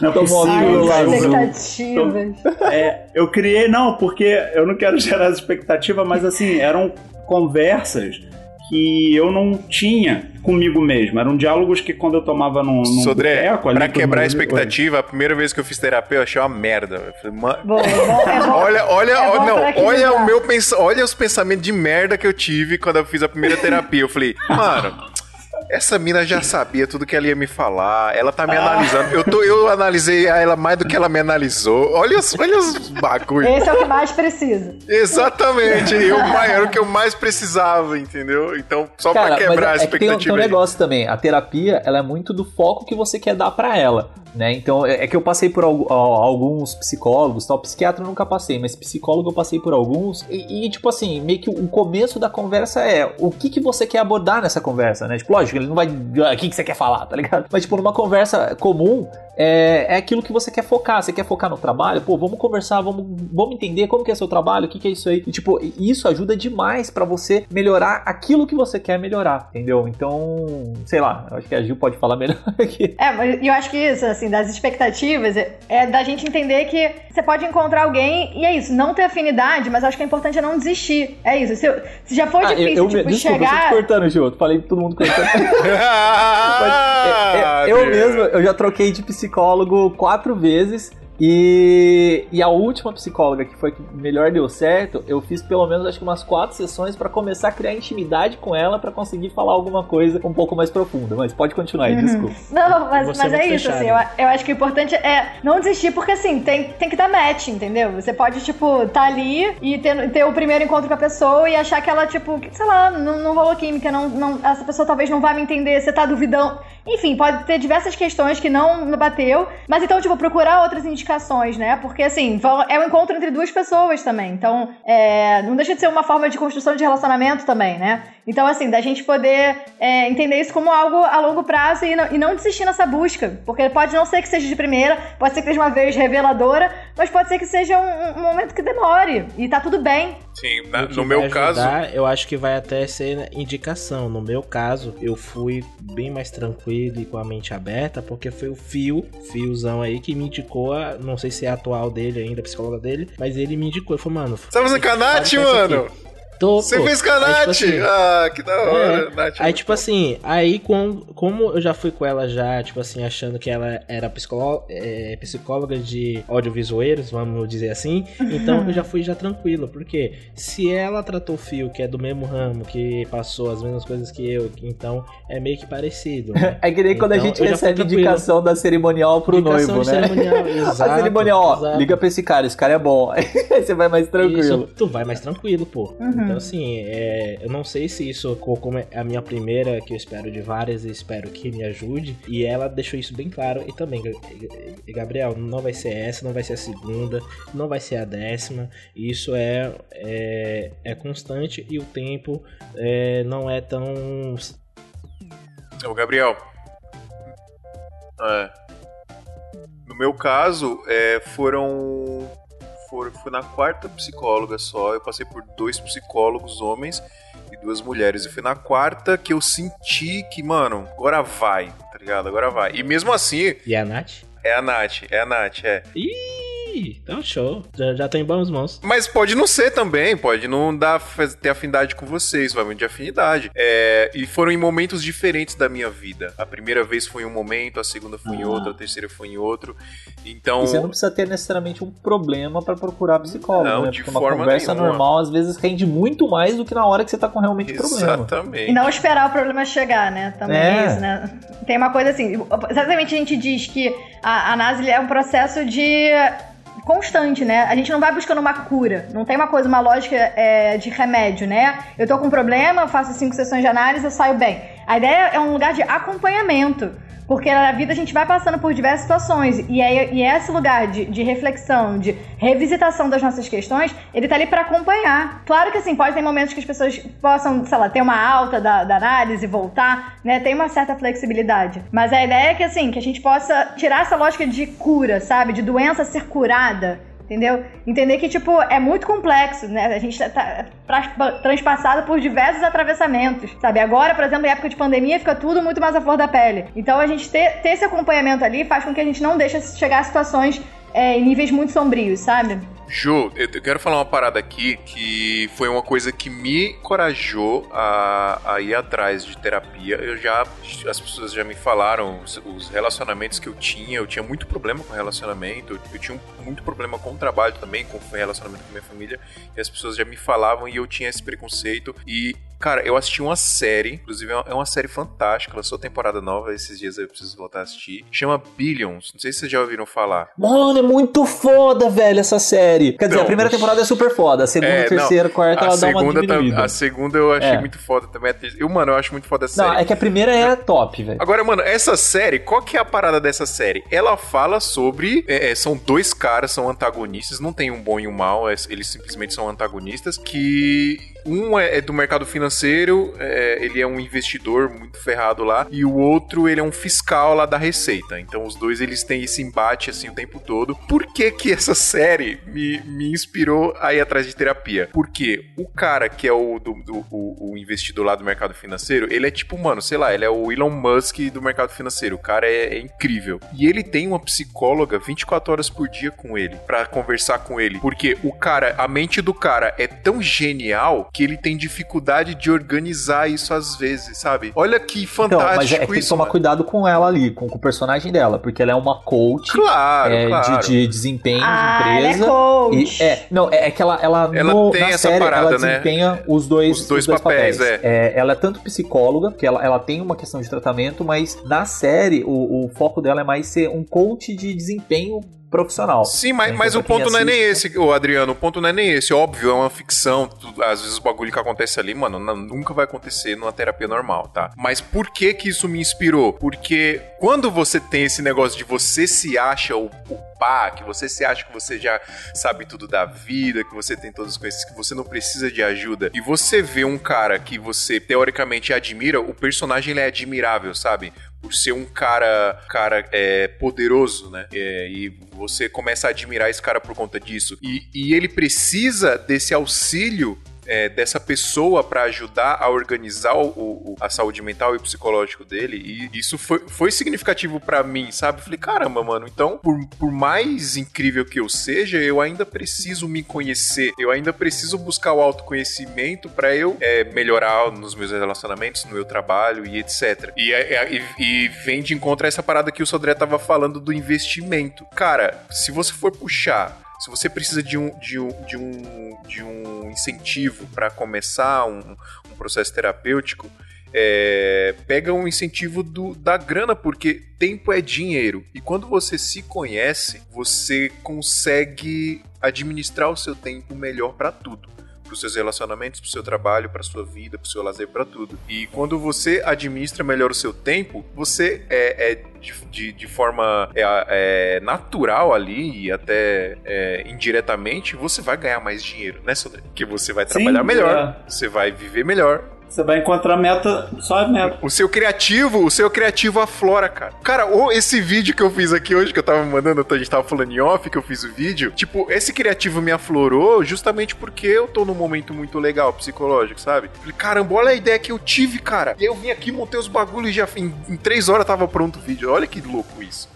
Não é possível. Ai, expectativas. É, eu criei, não, porque eu não quero gerar expectativa, mas assim, eram conversas que eu não tinha comigo mesmo. Eram diálogos que quando eu tomava num, num Sodré, boteco, pra quebrar a expectativa, a primeira vez que eu fiz terapia eu achei uma merda. Eu falei, é bom, é bom, olha, olha, é não, olha o meu pens... olha os pensamentos de merda que eu tive quando eu fiz a primeira terapia. Eu falei, mano, essa mina já sabia tudo que ela ia me falar. Ela tá me ah. analisando. Eu, tô, eu analisei ela mais do que ela me analisou. Olha os, olha os bagulhos. Esse é o que mais precisa. Exatamente. Eu, era o que eu mais precisava, entendeu? Então, só Cara, pra quebrar a expectativa. É tem, tem um negócio também. A terapia, ela é muito do foco que você quer dar para ela. Né? Então, é, é que eu passei por alguns psicólogos, tal, psiquiatra eu nunca passei, mas psicólogo eu passei por alguns, e, e, tipo assim, meio que o começo da conversa é o que, que você quer abordar nessa conversa, né? Tipo, lógico, ele não vai. Ah, o que, que você quer falar, tá ligado? Mas, tipo, numa conversa comum, é, é aquilo que você quer focar. Você quer focar no trabalho? Pô, vamos conversar, vamos, vamos entender como que é seu trabalho, o que, que é isso aí. E, tipo, isso ajuda demais para você melhorar aquilo que você quer melhorar, entendeu? Então, sei lá, eu acho que a Gil pode falar melhor aqui. É, mas eu acho que isso, assim, das expectativas, é, é da gente entender que você pode encontrar alguém e é isso, não ter afinidade, mas acho que é importante é não desistir. É isso. Se, se já for ah, difícil, eu, eu, tipo, desculpa, chegar... Eu tô te cortando, Gil. Falei todo mundo cortando. mas, eu, eu mesmo, eu já troquei de psicólogo psicólogo quatro vezes e, e a última psicóloga que foi que melhor deu certo, eu fiz pelo menos acho que umas quatro sessões para começar a criar intimidade com ela para conseguir falar alguma coisa um pouco mais profunda. Mas pode continuar aí, uhum. desculpa. Não, mas, mas é, é isso, assim, eu, eu, acho que o importante é não desistir, porque assim, tem, tem que dar match, entendeu? Você pode, tipo, tá ali e ter, ter o primeiro encontro com a pessoa e achar que ela, tipo, sei lá, não, não rolou química, não, não, essa pessoa talvez não vai me entender, você tá duvidando. Enfim, pode ter diversas questões que não bateu, mas então, tipo, procurar outras indicações, né? Porque, assim, é um encontro entre duas pessoas também. Então, é, não deixa de ser uma forma de construção de relacionamento também, né? Então, assim, da gente poder é, entender isso como algo a longo prazo e não, e não desistir nessa busca. Porque pode não ser que seja de primeira, pode ser que seja uma vez reveladora, mas pode ser que seja um, um momento que demore. E tá tudo bem. Sim, na, no meu ajudar, caso. Eu acho que vai até ser indicação. No meu caso, eu fui bem mais tranquilo e com a mente aberta, porque foi o Fio, Fiozão aí, que me indicou, a, não sei se é atual dele ainda, a psicóloga dele, mas ele me indicou. Ele falou, mano. Você tá fazendo canate, mano? Tô, Você fez com a Nath? Tipo assim, ah, que da hora. É. Nath, aí, tipo assim, aí com, como eu já fui com ela já, tipo assim, achando que ela era psicóloga, é, psicóloga de audiovisueiros, vamos dizer assim, então eu já fui já tranquilo, porque se ela tratou o Fio, que é do mesmo ramo, que passou as mesmas coisas que eu, então é meio que parecido. Né? é que nem então, quando a então, gente recebe indicação da cerimonial pro indicação noivo, né? Cerimonial, exato, a cerimonial, ó, exato. liga pra esse cara, esse cara é bom. Aí você vai mais tranquilo. Isso, tu vai mais tranquilo, pô. Uhum. Então, assim, é, eu não sei se isso como é a minha primeira, que eu espero de várias, e espero que me ajude. E ela deixou isso bem claro. E também, Gabriel, não vai ser essa, não vai ser a segunda, não vai ser a décima. Isso é, é, é constante e o tempo é, não é tão. Ô, Gabriel. É. No meu caso, é, foram for, fui na quarta psicóloga só. Eu passei por dois psicólogos homens e duas mulheres. E foi na quarta que eu senti que, mano, agora vai, tá ligado? Agora vai. E mesmo assim. E a Nath? É a Nath, é a Nath, é. Ih! Então show. Já, já tem bons mãos. Mas pode não ser também, pode não dar, ter afinidade com vocês, vai muito de afinidade. É, e foram em momentos diferentes da minha vida. A primeira vez foi em um momento, a segunda foi em ah. outro, a terceira foi em outro. Então. E você não precisa ter necessariamente um problema para procurar psicólogo, não, né? Porque uma conversa nenhuma. normal às vezes rende muito mais do que na hora que você tá com realmente Exatamente. problema. Exatamente. E não esperar o problema chegar, né? Também é. é isso, né? Tem uma coisa assim, exatamente a gente diz que a, a NASL é um processo de constante, né? A gente não vai buscando uma cura. Não tem uma coisa, uma lógica é, de remédio, né? Eu tô com um problema, faço cinco sessões de análise, eu saio bem. A ideia é um lugar de acompanhamento. Porque na vida a gente vai passando por diversas situações. E, é, e esse lugar de, de reflexão, de revisitação das nossas questões, ele tá ali para acompanhar. Claro que assim, pode ter momentos que as pessoas possam, sei lá, ter uma alta da, da análise, voltar, né? Tem uma certa flexibilidade. Mas a ideia é que assim, que a gente possa tirar essa lógica de cura, sabe? De doença ser curada entendeu? Entender que, tipo, é muito complexo, né? A gente tá, tá transpassado por diversos atravessamentos, sabe? Agora, por exemplo, em época de pandemia, fica tudo muito mais à flor da pele. Então, a gente ter, ter esse acompanhamento ali faz com que a gente não deixe chegar a situações é, em níveis muito sombrios, sabe? Ju, eu quero falar uma parada aqui que foi uma coisa que me corajou a, a, ir atrás de terapia. Eu já, as pessoas já me falaram os, os, relacionamentos que eu tinha. Eu tinha muito problema com relacionamento. Eu, eu tinha muito problema com o trabalho também, com relacionamento com minha família. E as pessoas já me falavam e eu tinha esse preconceito. E Cara, eu assisti uma série, inclusive é uma série fantástica, lançou temporada nova, esses dias eu preciso voltar a assistir. Chama Billions, não sei se vocês já ouviram falar. Mano, é muito foda, velho, essa série. Quer dizer, a primeira temporada é super foda, a segunda, é, terceira, não, quarta, ela dá uma diminuída. A segunda eu achei é. muito foda também. Eu, mano, eu acho muito foda essa não, série. é que a primeira é top, velho. Agora, mano, essa série, qual que é a parada dessa série? Ela fala sobre... É, é são dois caras, são antagonistas, não tem um bom e um mal, é, eles simplesmente são antagonistas, que um é, é, do mercado financeiro, é, ele é um investidor muito ferrado lá, e o outro ele é um fiscal lá da Receita. Então os dois eles têm esse embate assim o tempo todo. Por que que essa série me, me inspirou a ir atrás de terapia? Porque o cara que é o, do, do o, o, investidor lá do mercado financeiro, ele é tipo, mano, sei lá, ele é o Elon Musk do mercado financeiro. O cara é, é incrível. E ele tem uma psicóloga 24 horas por dia com ele, para conversar com ele. Porque o cara, a mente do cara é tão genial que ele tem dificuldade de organizar isso às vezes, sabe? Olha que fantástico então, mas é, é que tem que tomar mano. cuidado com ela ali, com, com, o personagem dela, porque ela é uma coach claro, é, claro. De, de, desempenho ah, de empresa. Ela é coach. E, é, não, é, é que ela, ela, ela no, tem na essa série, parada, ela né? desempenha os dois, os dois, os dois papéis. papéis é. ela é tanto psicóloga, que ela, ela tem uma questão de tratamento, mas na série o, o foco dela é mais ser um coach de desempenho profissional. Sim, mas, mas o ponto não é nem esse, o Adriano. O ponto não é nem esse. Óbvio, é uma ficção. às vezes o bagulho que acontece ali, mano, não, nunca vai acontecer numa terapia normal, tá? Mas por que que isso me inspirou? Porque quando você tem esse negócio de você se acha o, o pá, que você se acha que você já sabe tudo da vida, que você tem todas as coisas, que você não precisa de ajuda, e você vê um cara que você teoricamente admira, o personagem ele é admirável, sabe? Por ser um cara, cara é, poderoso, né? É, e você começa a admirar esse cara por conta disso. E, e ele precisa desse auxílio é, dessa pessoa para ajudar a organizar o, o, a saúde mental e psicológico dele. E isso foi, foi significativo para mim, sabe? Falei, caramba, mano, então, por, por mais incrível que eu seja, eu ainda preciso me conhecer, eu ainda preciso buscar o autoconhecimento para eu é, melhorar nos meus relacionamentos, no meu trabalho e etc. E, e, e vem de encontro a essa parada que o Sodré tava falando do investimento. Cara, se você for puxar se você precisa de um, de um, de um, de um incentivo para começar um, um, processo terapêutico, é, pega um incentivo do, da grana, porque tempo é dinheiro. E quando você se conhece, você consegue administrar o seu tempo melhor para tudo os seus relacionamentos, para o seu trabalho, para a sua vida, para o seu lazer, para tudo. E quando você administra melhor o seu tempo, você é, é de, de, forma é, é, natural ali e até é, indiretamente, você vai ganhar mais dinheiro, né, Sodré? Porque você vai trabalhar Sim, melhor, você vai viver melhor, você vai encontrar meta, só meta. O seu criativo, o seu criativo aflora, cara. Cara, ou esse vídeo que eu fiz aqui hoje, que eu tava mandando, a gente tava falando em off, que eu fiz o vídeo, tipo, esse criativo me aflorou justamente porque eu tô num momento muito legal, psicológico, sabe? Falei, caramba, olha a ideia que eu tive, cara. E eu vim aqui, montei os bagulhos já em, em três horas tava pronto o vídeo. Olha que louco isso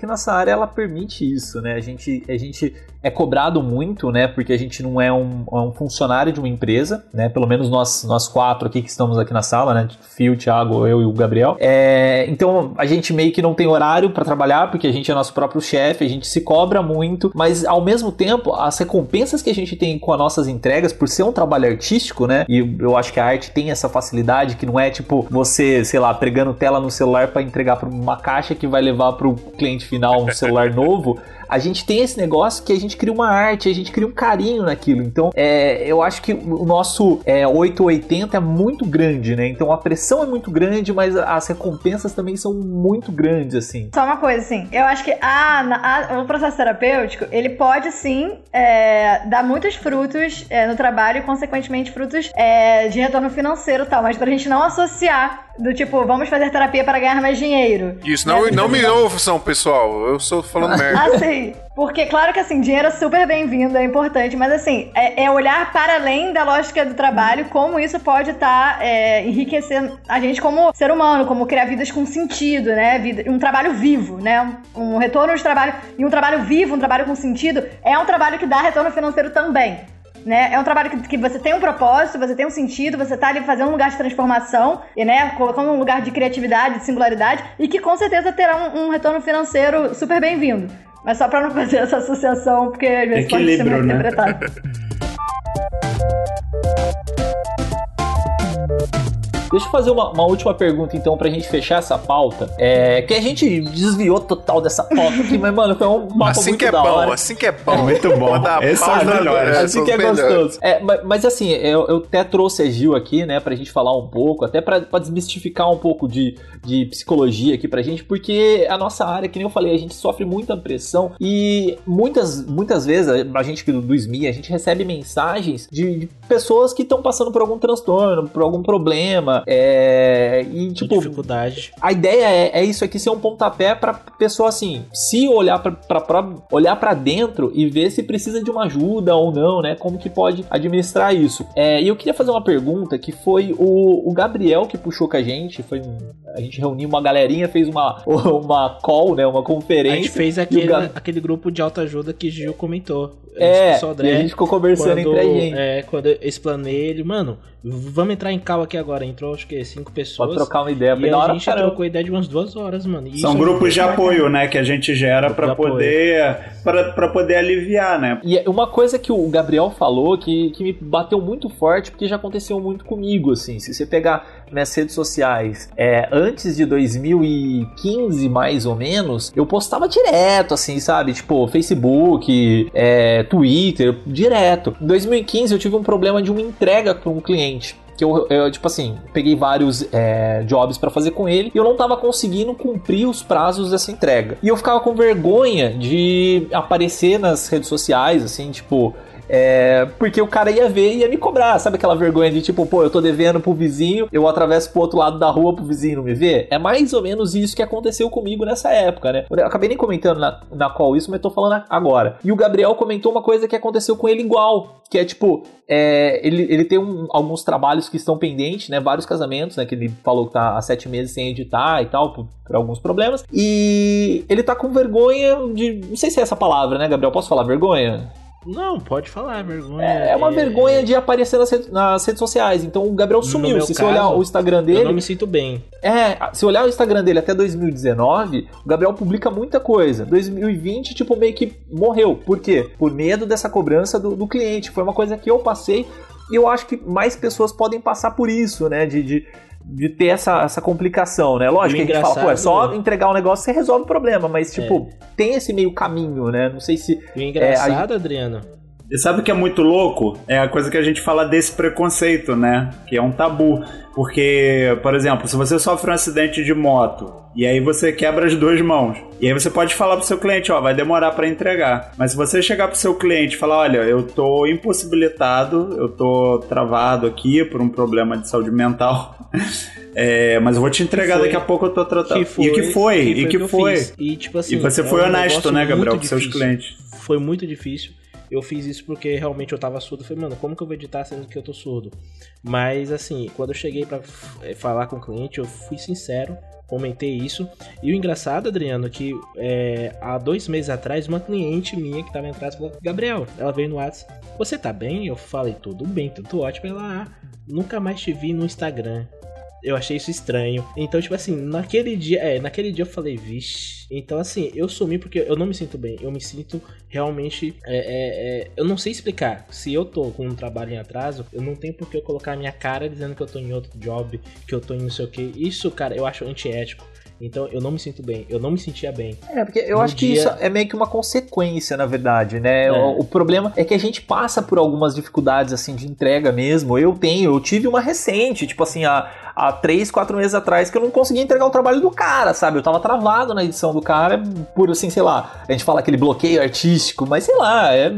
que nossa área ela permite isso, né? A gente, a gente é cobrado muito, né? Porque a gente não é um, é um, funcionário de uma empresa, né? Pelo menos nós, nós quatro aqui que estamos aqui na sala, né? Fio, Thiago, eu e o Gabriel. É, então a gente meio que não tem horário para trabalhar, porque a gente é nosso próprio chefe, a gente se cobra muito, mas ao mesmo tempo, as recompensas que a gente tem com as nossas entregas, por ser um trabalho artístico, né? E eu acho que a arte tem essa facilidade que não é tipo você, sei lá, pregando tela no celular para entregar para uma caixa que vai levar para o cliente final um celular novo a gente tem esse negócio que a gente cria uma arte, a gente cria um carinho naquilo. Então, é, eu acho que o nosso é, 880 é muito grande, né? Então a pressão é muito grande, mas as recompensas também são muito grandes, assim. Só uma coisa, assim, eu acho que a, a, o processo terapêutico, ele pode sim é, dar muitos frutos é, no trabalho e, consequentemente, frutos é, de retorno financeiro e tal, mas pra gente não associar do tipo, vamos fazer terapia para ganhar mais dinheiro. Isso, não, não me ouçam, pessoal. Eu sou falando merda. Porque claro que assim, dinheiro é super bem-vindo, é importante, mas assim, é, é, olhar para além da lógica do trabalho, como isso pode estar tá, é, enriquecendo a gente como ser humano, como criar vidas com sentido, né? Vida, um trabalho vivo, né? Um, um retorno de trabalho e um trabalho vivo, um trabalho com sentido, é um trabalho que dá retorno financeiro também. Né? É um trabalho que, que, você tem um propósito, você tem um sentido, você está ali fazendo um lugar de transformação, e, né, colocando um lugar de criatividade, de singularidade, e que com certeza terá um, um retorno financeiro super bem-vindo. Mas só para não fazer essa associação, porque às vezes pode ser mal né? Deixa eu fazer uma, uma, última pergunta, então, pra gente fechar essa pauta. É, que a gente desviou total dessa pauta aqui, mas, mano, foi um papo assim muito que é da bom, hora. Assim que é bom. É muito bom. Esse é melhores. Assim que é gostoso. É, mas, mas, assim, eu, eu, até trouxe a Gil aqui, né, pra gente falar um pouco, até pra, pra desmistificar um pouco de, de psicologia aqui pra gente, porque a nossa área, que nem eu falei, a gente sofre muita pressão e muitas, muitas vezes, a gente do, do SMI, a gente recebe mensagens de, de pessoas que estão passando por algum transtorno, por algum problema, é, e, tipo, dificuldade. A ideia é, é, isso aqui ser um pontapé pra pessoa assim, se olhar pra, pra, pra olhar para dentro e ver se precisa de uma ajuda ou não, né? Como que pode administrar isso. É, e eu queria fazer uma pergunta que foi o, o Gabriel que puxou com a gente, foi a gente reuniu uma galerinha, fez uma, uma call, né? Uma conferência. A gente fez aquele, Gab... aquele grupo de autoajuda que Gil comentou. É, e a gente ficou conversando quando, entre a gente. É, quando eu explanei ele, mano, vamos entrar em cal aqui agora. Entrou, acho que, cinco pessoas. Pode trocar uma ideia. E a gente já trocou ideia de umas duas horas, mano. E São grupos de apoio, né, que a gente gera para poder para poder aliviar, né? E é uma coisa que o Gabriel falou que, que me bateu muito forte, porque já aconteceu muito comigo, assim. Se você pegar minhas redes sociais, é, antes de 2015, mais ou menos, eu postava direto, assim, sabe? Tipo, Facebook, é, Twitter, direto. Em 2015 eu tive um problema de uma entrega para um cliente que eu, eu, tipo assim, peguei vários é, jobs para fazer com ele e eu não tava conseguindo cumprir os prazos dessa entrega. E eu ficava com vergonha de aparecer nas redes sociais, assim, tipo, é, porque o cara ia ver e ia me cobrar, sabe aquela vergonha de tipo, pô, eu tô devendo pro vizinho, eu atravesso pro outro lado da rua pro vizinho não me ver? É mais ou menos isso que aconteceu comigo nessa época, né? Eu acabei nem comentando na, na qual isso, mas tô falando agora. E o Gabriel comentou uma coisa que aconteceu com ele igual, que é tipo, é, ele, ele tem um, alguns trabalhos que estão pendentes, né? Vários casamentos, né? Que ele falou que tá há sete meses sem editar e tal, por, por alguns problemas. E ele tá com vergonha de. Não sei se é essa palavra, né, Gabriel? Posso falar vergonha? Não, pode falar, vergonha. É, é uma é... vergonha de aparecer nas, redes, nas redes sociais. Então o Gabriel sumiu. Se caso, você olhar o Instagram dele. Eu não me sinto bem. É, se olhar o Instagram dele até 2019, o Gabriel publica muita coisa. 2020, tipo, meio que morreu. Por quê? Por medo dessa cobrança do, do cliente. Foi uma coisa que eu passei e eu acho que mais pessoas podem passar por isso, né? De, de, de ter essa, essa complicação, né? Lógico que a gente fala, pô, é só entregar um negócio você resolve o problema, mas, tipo, é. tem esse meio caminho, né? Não sei se. E o engraçado, é, a... Adriano. E sabe o que é muito louco? É a coisa que a gente fala desse preconceito, né? Que é um tabu. Porque, por exemplo, se você sofre um acidente de moto e aí você quebra as duas mãos, e aí você pode falar pro seu cliente, ó, vai demorar para entregar. Mas se você chegar pro seu cliente e falar, olha, eu tô impossibilitado, eu tô travado aqui por um problema de saúde mental. É, mas eu vou te entregar daqui a pouco eu tô tratando. Que foi, e que foi, que e que, foi. E, tipo assim, e você foi é um honesto, né, Gabriel, com seus clientes. Foi muito difícil. Eu fiz isso porque realmente eu tava surdo. Falei, mano, como que eu vou editar sendo que eu tô surdo? Mas assim, quando eu cheguei para é, falar com o cliente, eu fui sincero, comentei isso. E o engraçado, Adriano, é que é, há dois meses atrás, uma cliente minha que tava em atrás falou: Gabriel, ela veio no WhatsApp, você tá bem? Eu falei, tudo bem, tudo ótimo. Ela, ah, nunca mais te vi no Instagram. Eu achei isso estranho. Então, tipo assim, naquele dia, é, naquele dia eu falei, vixe. Então, assim, eu sumi porque eu não me sinto bem. Eu me sinto realmente. É, é, é, eu não sei explicar. Se eu tô com um trabalho em atraso, eu não tenho por que eu colocar minha cara dizendo que eu tô em outro job, que eu tô em não sei o que. Isso, cara, eu acho antiético. Então eu não me sinto bem, eu não me sentia bem. É, porque eu No acho que dia- isso é meio que uma consequência, na verdade, né? É. O, o problema é que a gente passa por algumas dificuldades, assim, de entrega mesmo. Eu tenho, eu tive uma recente, tipo assim, há, há três, quatro meses atrás, que eu não conseguia entregar o trabalho do cara, sabe? Eu tava travado na edição do cara por, assim, sei lá, a gente fala aquele bloqueio artístico, mas sei lá, é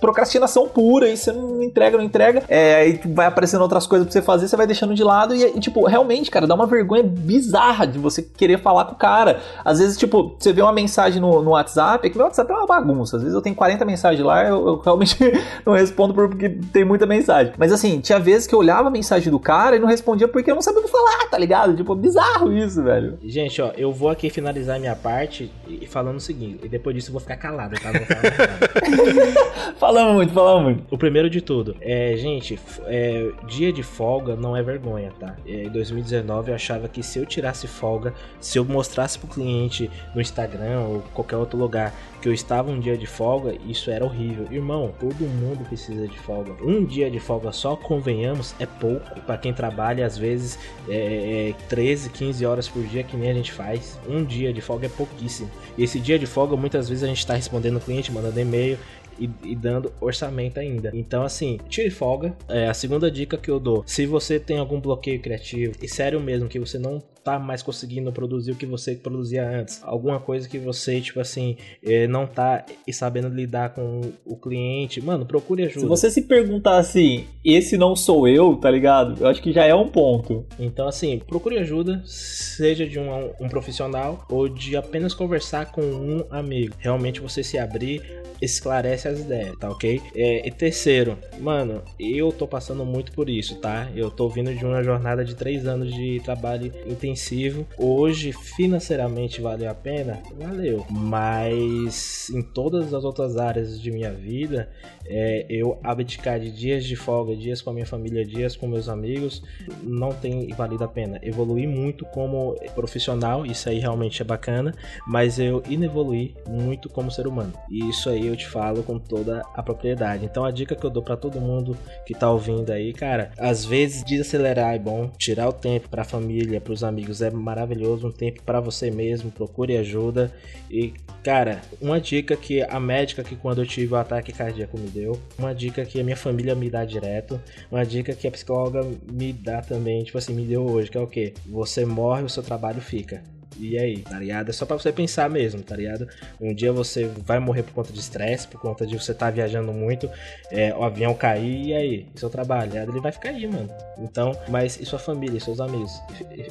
procrastinação pura, e você não entrega, não entrega, é, aí vai aparecendo outras coisas pra você fazer, você vai deixando de lado, e, e, tipo, realmente, cara, dá uma vergonha bizarra de você querer falar com o cara. Às vezes, tipo, você vê uma mensagem no, no WhatsApp, é que meu WhatsApp é uma bagunça, às vezes eu tenho 40 mensagens lá, eu, eu realmente não respondo porque tem muita mensagem. Mas assim, tinha vezes que eu olhava a mensagem do cara e não respondia porque eu não sabia o que falar, tá ligado? Tipo, bizarro isso, velho. Gente, ó, eu vou aqui finalizar minha parte e falando o seguinte, e depois disso eu vou ficar calado, tá? Não vou falar mais nada. Falamos muito, falamos muito. O primeiro de tudo, é, gente, é, dia de folga não é vergonha, tá? É, em 2019 eu achava que se eu tirasse folga, se eu mostrasse pro cliente no Instagram ou qualquer outro lugar que eu estava um dia de folga, isso era horrível. Irmão, todo mundo precisa de folga. Um dia de folga só, convenhamos, é pouco. Pra quem trabalha, às vezes, é, é 13, 15 horas por dia, que nem a gente faz. Um dia de folga é pouquíssimo. E esse dia de folga, muitas vezes a gente tá respondendo o cliente, mandando e-mail, e, e dando orçamento ainda. Então, assim, tire folga. É a segunda dica que eu dou. Se você tem algum bloqueio criativo, e sério mesmo, que você não tá mais conseguindo produzir o que você produzia antes, alguma coisa que você, tipo assim, eh, não tá sabendo lidar com o cliente, mano, procure ajuda. Se você se perguntar assim, esse não sou eu, tá ligado? Eu acho que já é um ponto. Então, assim, procure ajuda, seja de um, um profissional ou de apenas conversar com um amigo. Realmente você se abrir esclarece as ideias, tá ok? É, e terceiro, mano, eu tô passando muito por isso, tá? Eu tô vindo de uma jornada de três anos de trabalho intensivo. Hoje, financeiramente, valeu a pena? Valeu. Mas em todas as outras áreas de minha vida, é, eu abdicar de dias de folga, dias com a minha família, dias com meus amigos, não tem valido a pena. Evoluí muito como profissional, isso aí realmente é bacana, mas eu inevoluí muito como ser humano. E isso aí eu te falo com toda a propriedade. Então a dica que eu dou para todo mundo que tá ouvindo aí, cara, às vezes desacelerar é bom, tirar o tempo para a família, para os amigos é maravilhoso, um tempo para você mesmo, procure ajuda. E cara, uma dica que a médica que quando eu tive o ataque cardíaco me deu, uma dica que a minha família me dá direto, uma dica que a psicóloga me dá também, tipo assim, me deu hoje, que é o quê? Você morre, o seu trabalho fica. E aí, tá ligado? É só pra você pensar mesmo, tá ligado? Um dia você vai morrer por conta de estresse, por conta de você estar viajando muito, é, o avião cair, e aí? Seu trabalho, tá ele vai ficar aí, mano. Então, mas e sua família, e seus amigos?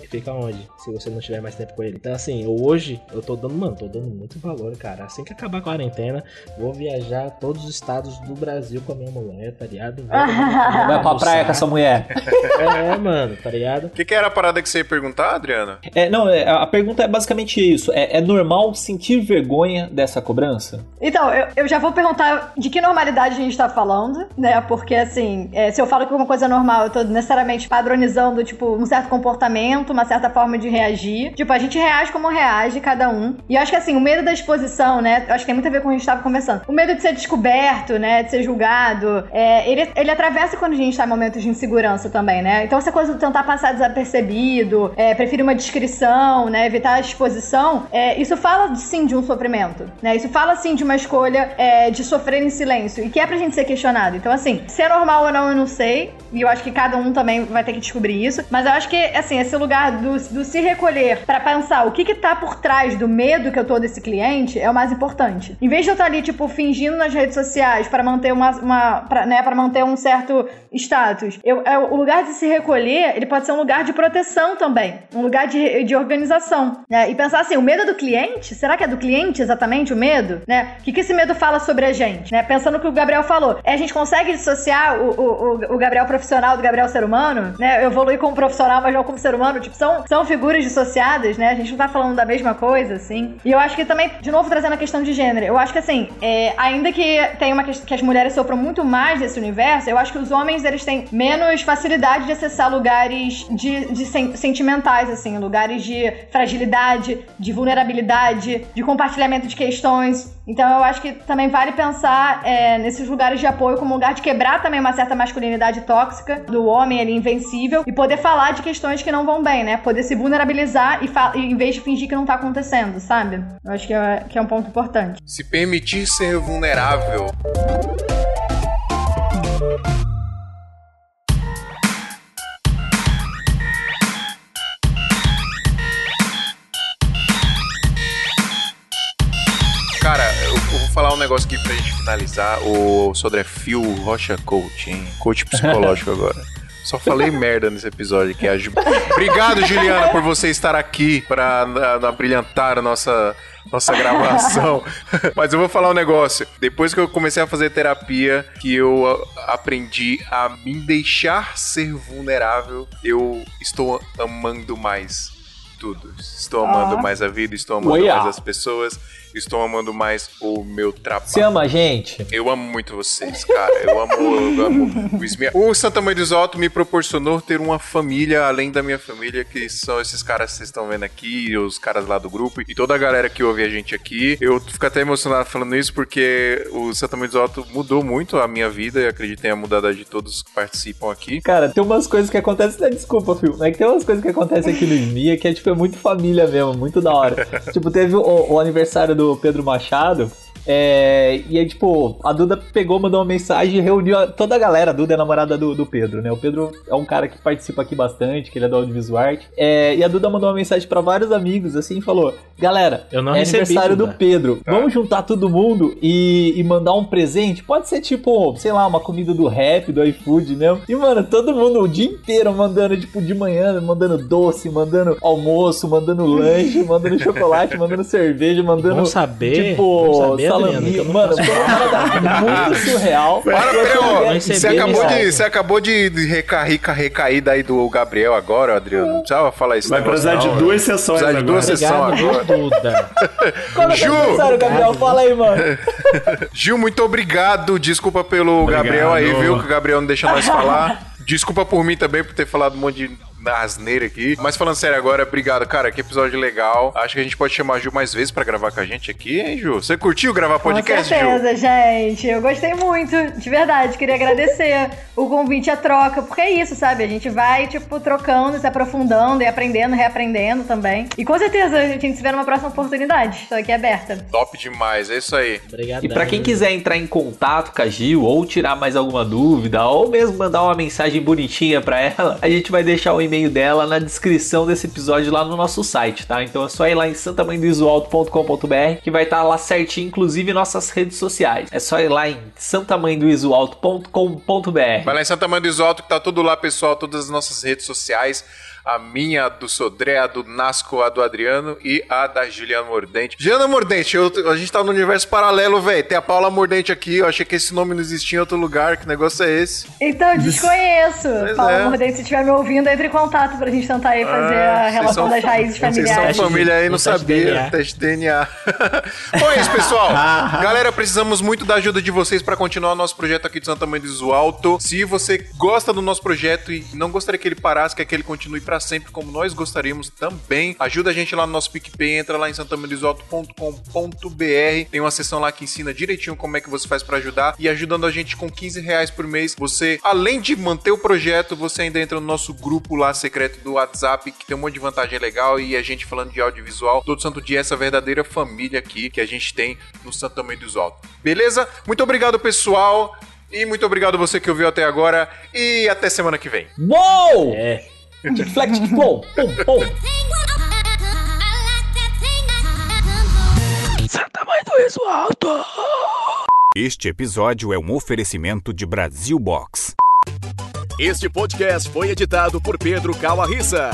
Fica onde? Se você não tiver mais tempo com ele. Então, assim, hoje eu tô dando, mano, tô dando muito valor, cara. Assim que acabar a quarentena, vou viajar todos os estados do Brasil com a minha mulher, tá ligado? Vou- Vai pra praia com essa mulher. É, mano, tá ligado? O que, que era a parada que você ia perguntar, Adriana? É, não, é, a pergunta é basicamente isso. É, é normal sentir vergonha dessa cobrança? Então, eu, eu já vou perguntar de que normalidade a gente tá falando, né? Porque, assim, é, se eu falo que uma coisa é normal, eu tô necessariamente padronizando, tipo, um certo comportamento, uma certa forma de reagir. Tipo, a gente reage como reage, cada um. E eu acho que, assim, o medo da exposição, né? Eu acho que tem muito a ver com o que a gente tava conversando. O medo de ser descoberto, né? De ser julgado. é, ele, ele atravessa quando a gente tá em momentos de insegurança também, né? Então, essa coisa de tentar passar desapercebido, é, uma descrição, né? Evitar a exposição, é, isso fala sim de um sofrimento, né? Isso fala sim de uma escolha é, de sofrer em silêncio e que é pra gente ser questionado. Então, assim, se é normal ou não, eu não sei. E eu acho que cada um também vai ter que descobrir isso. Mas eu acho que, assim, esse lugar do, do se recolher pra pensar o que que tá por trás do medo que eu tô desse cliente é o mais importante. Em vez de eu estar ali, tipo, fingindo nas redes sociais pra manter uma, uma pra, né, pra manter um certo status, eu, é, o lugar de se recolher, ele pode ser um lugar de proteção também. Um lugar de, de organização. Né? E pensar assim, o medo do cliente? Será que é do cliente exatamente o medo? Né? O que, que esse medo fala sobre a gente? Né? Pensando no que o Gabriel falou. É, a gente consegue dissociar o, o, o Gabriel profissional do Gabriel ser humano? Né? Eu evoluí como profissional, mas não como ser humano. Tipo, são, são figuras dissociadas, né? A gente não tá falando da mesma coisa, assim. E eu acho que também, de novo, trazendo a questão de gênero, eu acho que assim, é, ainda que tem uma questão que as mulheres sofram muito mais desse universo, eu acho que os homens eles têm menos facilidade de acessar lugares de, de sen- sentimentais, assim, lugares de fragilidade, de vulnerabilidade, de compartilhamento de questões. Então eu acho que também vale pensar é, nesses lugares de apoio como um lugar de quebrar também uma certa masculinidade tóxica do homem ali invencível e poder falar de questões que não vão bem, né? Poder se vulnerabilizar e, em vez de fingir que não tá acontecendo, sabe? Eu acho que é, que é um ponto importante. Se permitir ser vulnerável. Um negócio aqui pra gente finalizar. O Sodré Phil Rocha Coach, hein? Coach psicológico agora. Só falei merda nesse episódio aqui. Obrigado, Juliana, por você estar aqui pra brilhantar a nossa, nossa gravação. Mas eu vou falar um negócio. Depois que eu comecei a fazer terapia, que eu aprendi a me deixar ser vulnerável, eu estou amando mais tudo. Estou amando ah. mais a vida, estou amando Uia. mais as pessoas estou amando mais o meu trabalho. Você ama a gente? Eu amo muito vocês, cara. Eu amo, eu amo o O Santa Mãe do Alto me proporcionou ter uma família além da minha família, que são esses caras que vocês estão vendo aqui, os caras lá do grupo e toda a galera que ouve a gente aqui. Eu fico até emocionado falando isso porque o Santa Mãe do Alto mudou muito a minha vida e acredito tenha mudado a de todos que participam aqui. Cara, tem umas coisas que acontecem. Né, desculpa, Phil. É que tem umas coisas que acontecem aqui no Esmia que é tipo é muito família mesmo, muito da hora. tipo, teve o, o aniversário do do Pedro Machado. É, e aí, tipo, a Duda pegou, mandou uma mensagem e reuniu a, toda a galera. A Duda é namorada do, do Pedro, né? O Pedro é um cara que participa aqui bastante, que ele é do Audiovisual Art. É, e a Duda mandou uma mensagem para vários amigos, assim, e falou: Galera, é aniversário do Pedro. Tá. Vamos juntar todo mundo e, e, mandar um presente? Pode ser, tipo, sei lá, uma comida do rap, do iFood mesmo. E, mano, todo mundo o dia inteiro mandando, tipo, de manhã, mandando doce, mandando almoço, mandando lanche, mandando chocolate, mandando cerveja, mandando. Vamos saber. Tipo, saber, salame. Mano, foi uma parada muito surreal. Para, Você acabou, de, você acabou de recair, recair daí do Gabriel agora, Adriano. Não precisava falar isso. Vai precisar de duas sessões Precisar de duas sessões agora. Duda. Ju! É Gabriel, fala aí, mano. Gil, muito obrigado. Desculpa pelo obrigado. Gabriel aí, viu? Que o Gabriel não deixa nós falar. Desculpa por mim também por ter falado um monte de na asneira aqui. Mas falando sério agora, obrigado, cara. Que episódio legal. Acho que a gente pode chamar a Ju mais vezes pra gravar com a gente aqui, hein, Ju? Você curtiu gravar podcast, com certeza, Ju? gente. Eu gostei muito, de verdade. Queria agradecer o convite, a troca, porque é isso, sabe? A gente vai, tipo, trocando, se aprofundando e aprendendo, reaprendendo também. E com certeza a gente se vê numa próxima oportunidade. Estou aqui aberta. Top demais, é isso aí. Obrigado. E pra quem quiser entrar em contato com a Gil ou tirar mais alguma dúvida, ou mesmo mandar uma mensagem bonitinha pra ela, a gente vai deixar o e-mail e-mail dela na descrição desse episódio lá no nosso site, tá? Então é só ir lá em santamanhodoisoalto.com.br que vai estar tá lá certinho, inclusive nossas redes sociais. É só ir lá em santamanhodoisoalto.com.br. Vai lá em Santa que tá tudo lá, pessoal, todas as nossas redes sociais a minha, a do Sodré, a do Nasco, a do Adriano e a da Juliana Mordente. Juliana Mordente, eu, a gente tá no universo paralelo, velho. Tem a Paula Mordente aqui, eu achei que esse nome não existia em outro lugar. Que negócio é esse? Então, desconheço. Pois Paula é. Mordente, se estiver me ouvindo, entre em contato pra gente tentar aí fazer ah, a relação das raízes familiares. Vocês são família aí, não sabia. Teste DNA. Bom, é isso, pessoal. Galera, precisamos muito da ajuda de vocês para continuar o nosso projeto aqui de Santa Mãe do Alto. Se você gosta do nosso projeto e não gostaria que ele parasse, quer que ele continue para sempre como nós gostaríamos também. Ajuda a gente lá no nosso PicPay, entra lá em santamanisoto.com.br. Tem uma seção lá que ensina direitinho como é que você faz para ajudar. E ajudando a gente com 15 reais por mês, você, além de manter o projeto, você ainda entra no nosso grupo lá secreto do WhatsApp, que tem um monte de vantagem legal. E a gente falando de audiovisual todo santo dia, essa verdadeira família aqui que a gente tem no Santo Tamanho dos Altos. Beleza? Muito obrigado, pessoal. E muito obrigado você que ouviu até agora. E até semana que vem. Uou! É. Flex flow. Pum, pum. Santa Mãe do Riso Alto. Este episódio é um oferecimento de Brasil Box. Este podcast foi editado por Pedro Calarissa.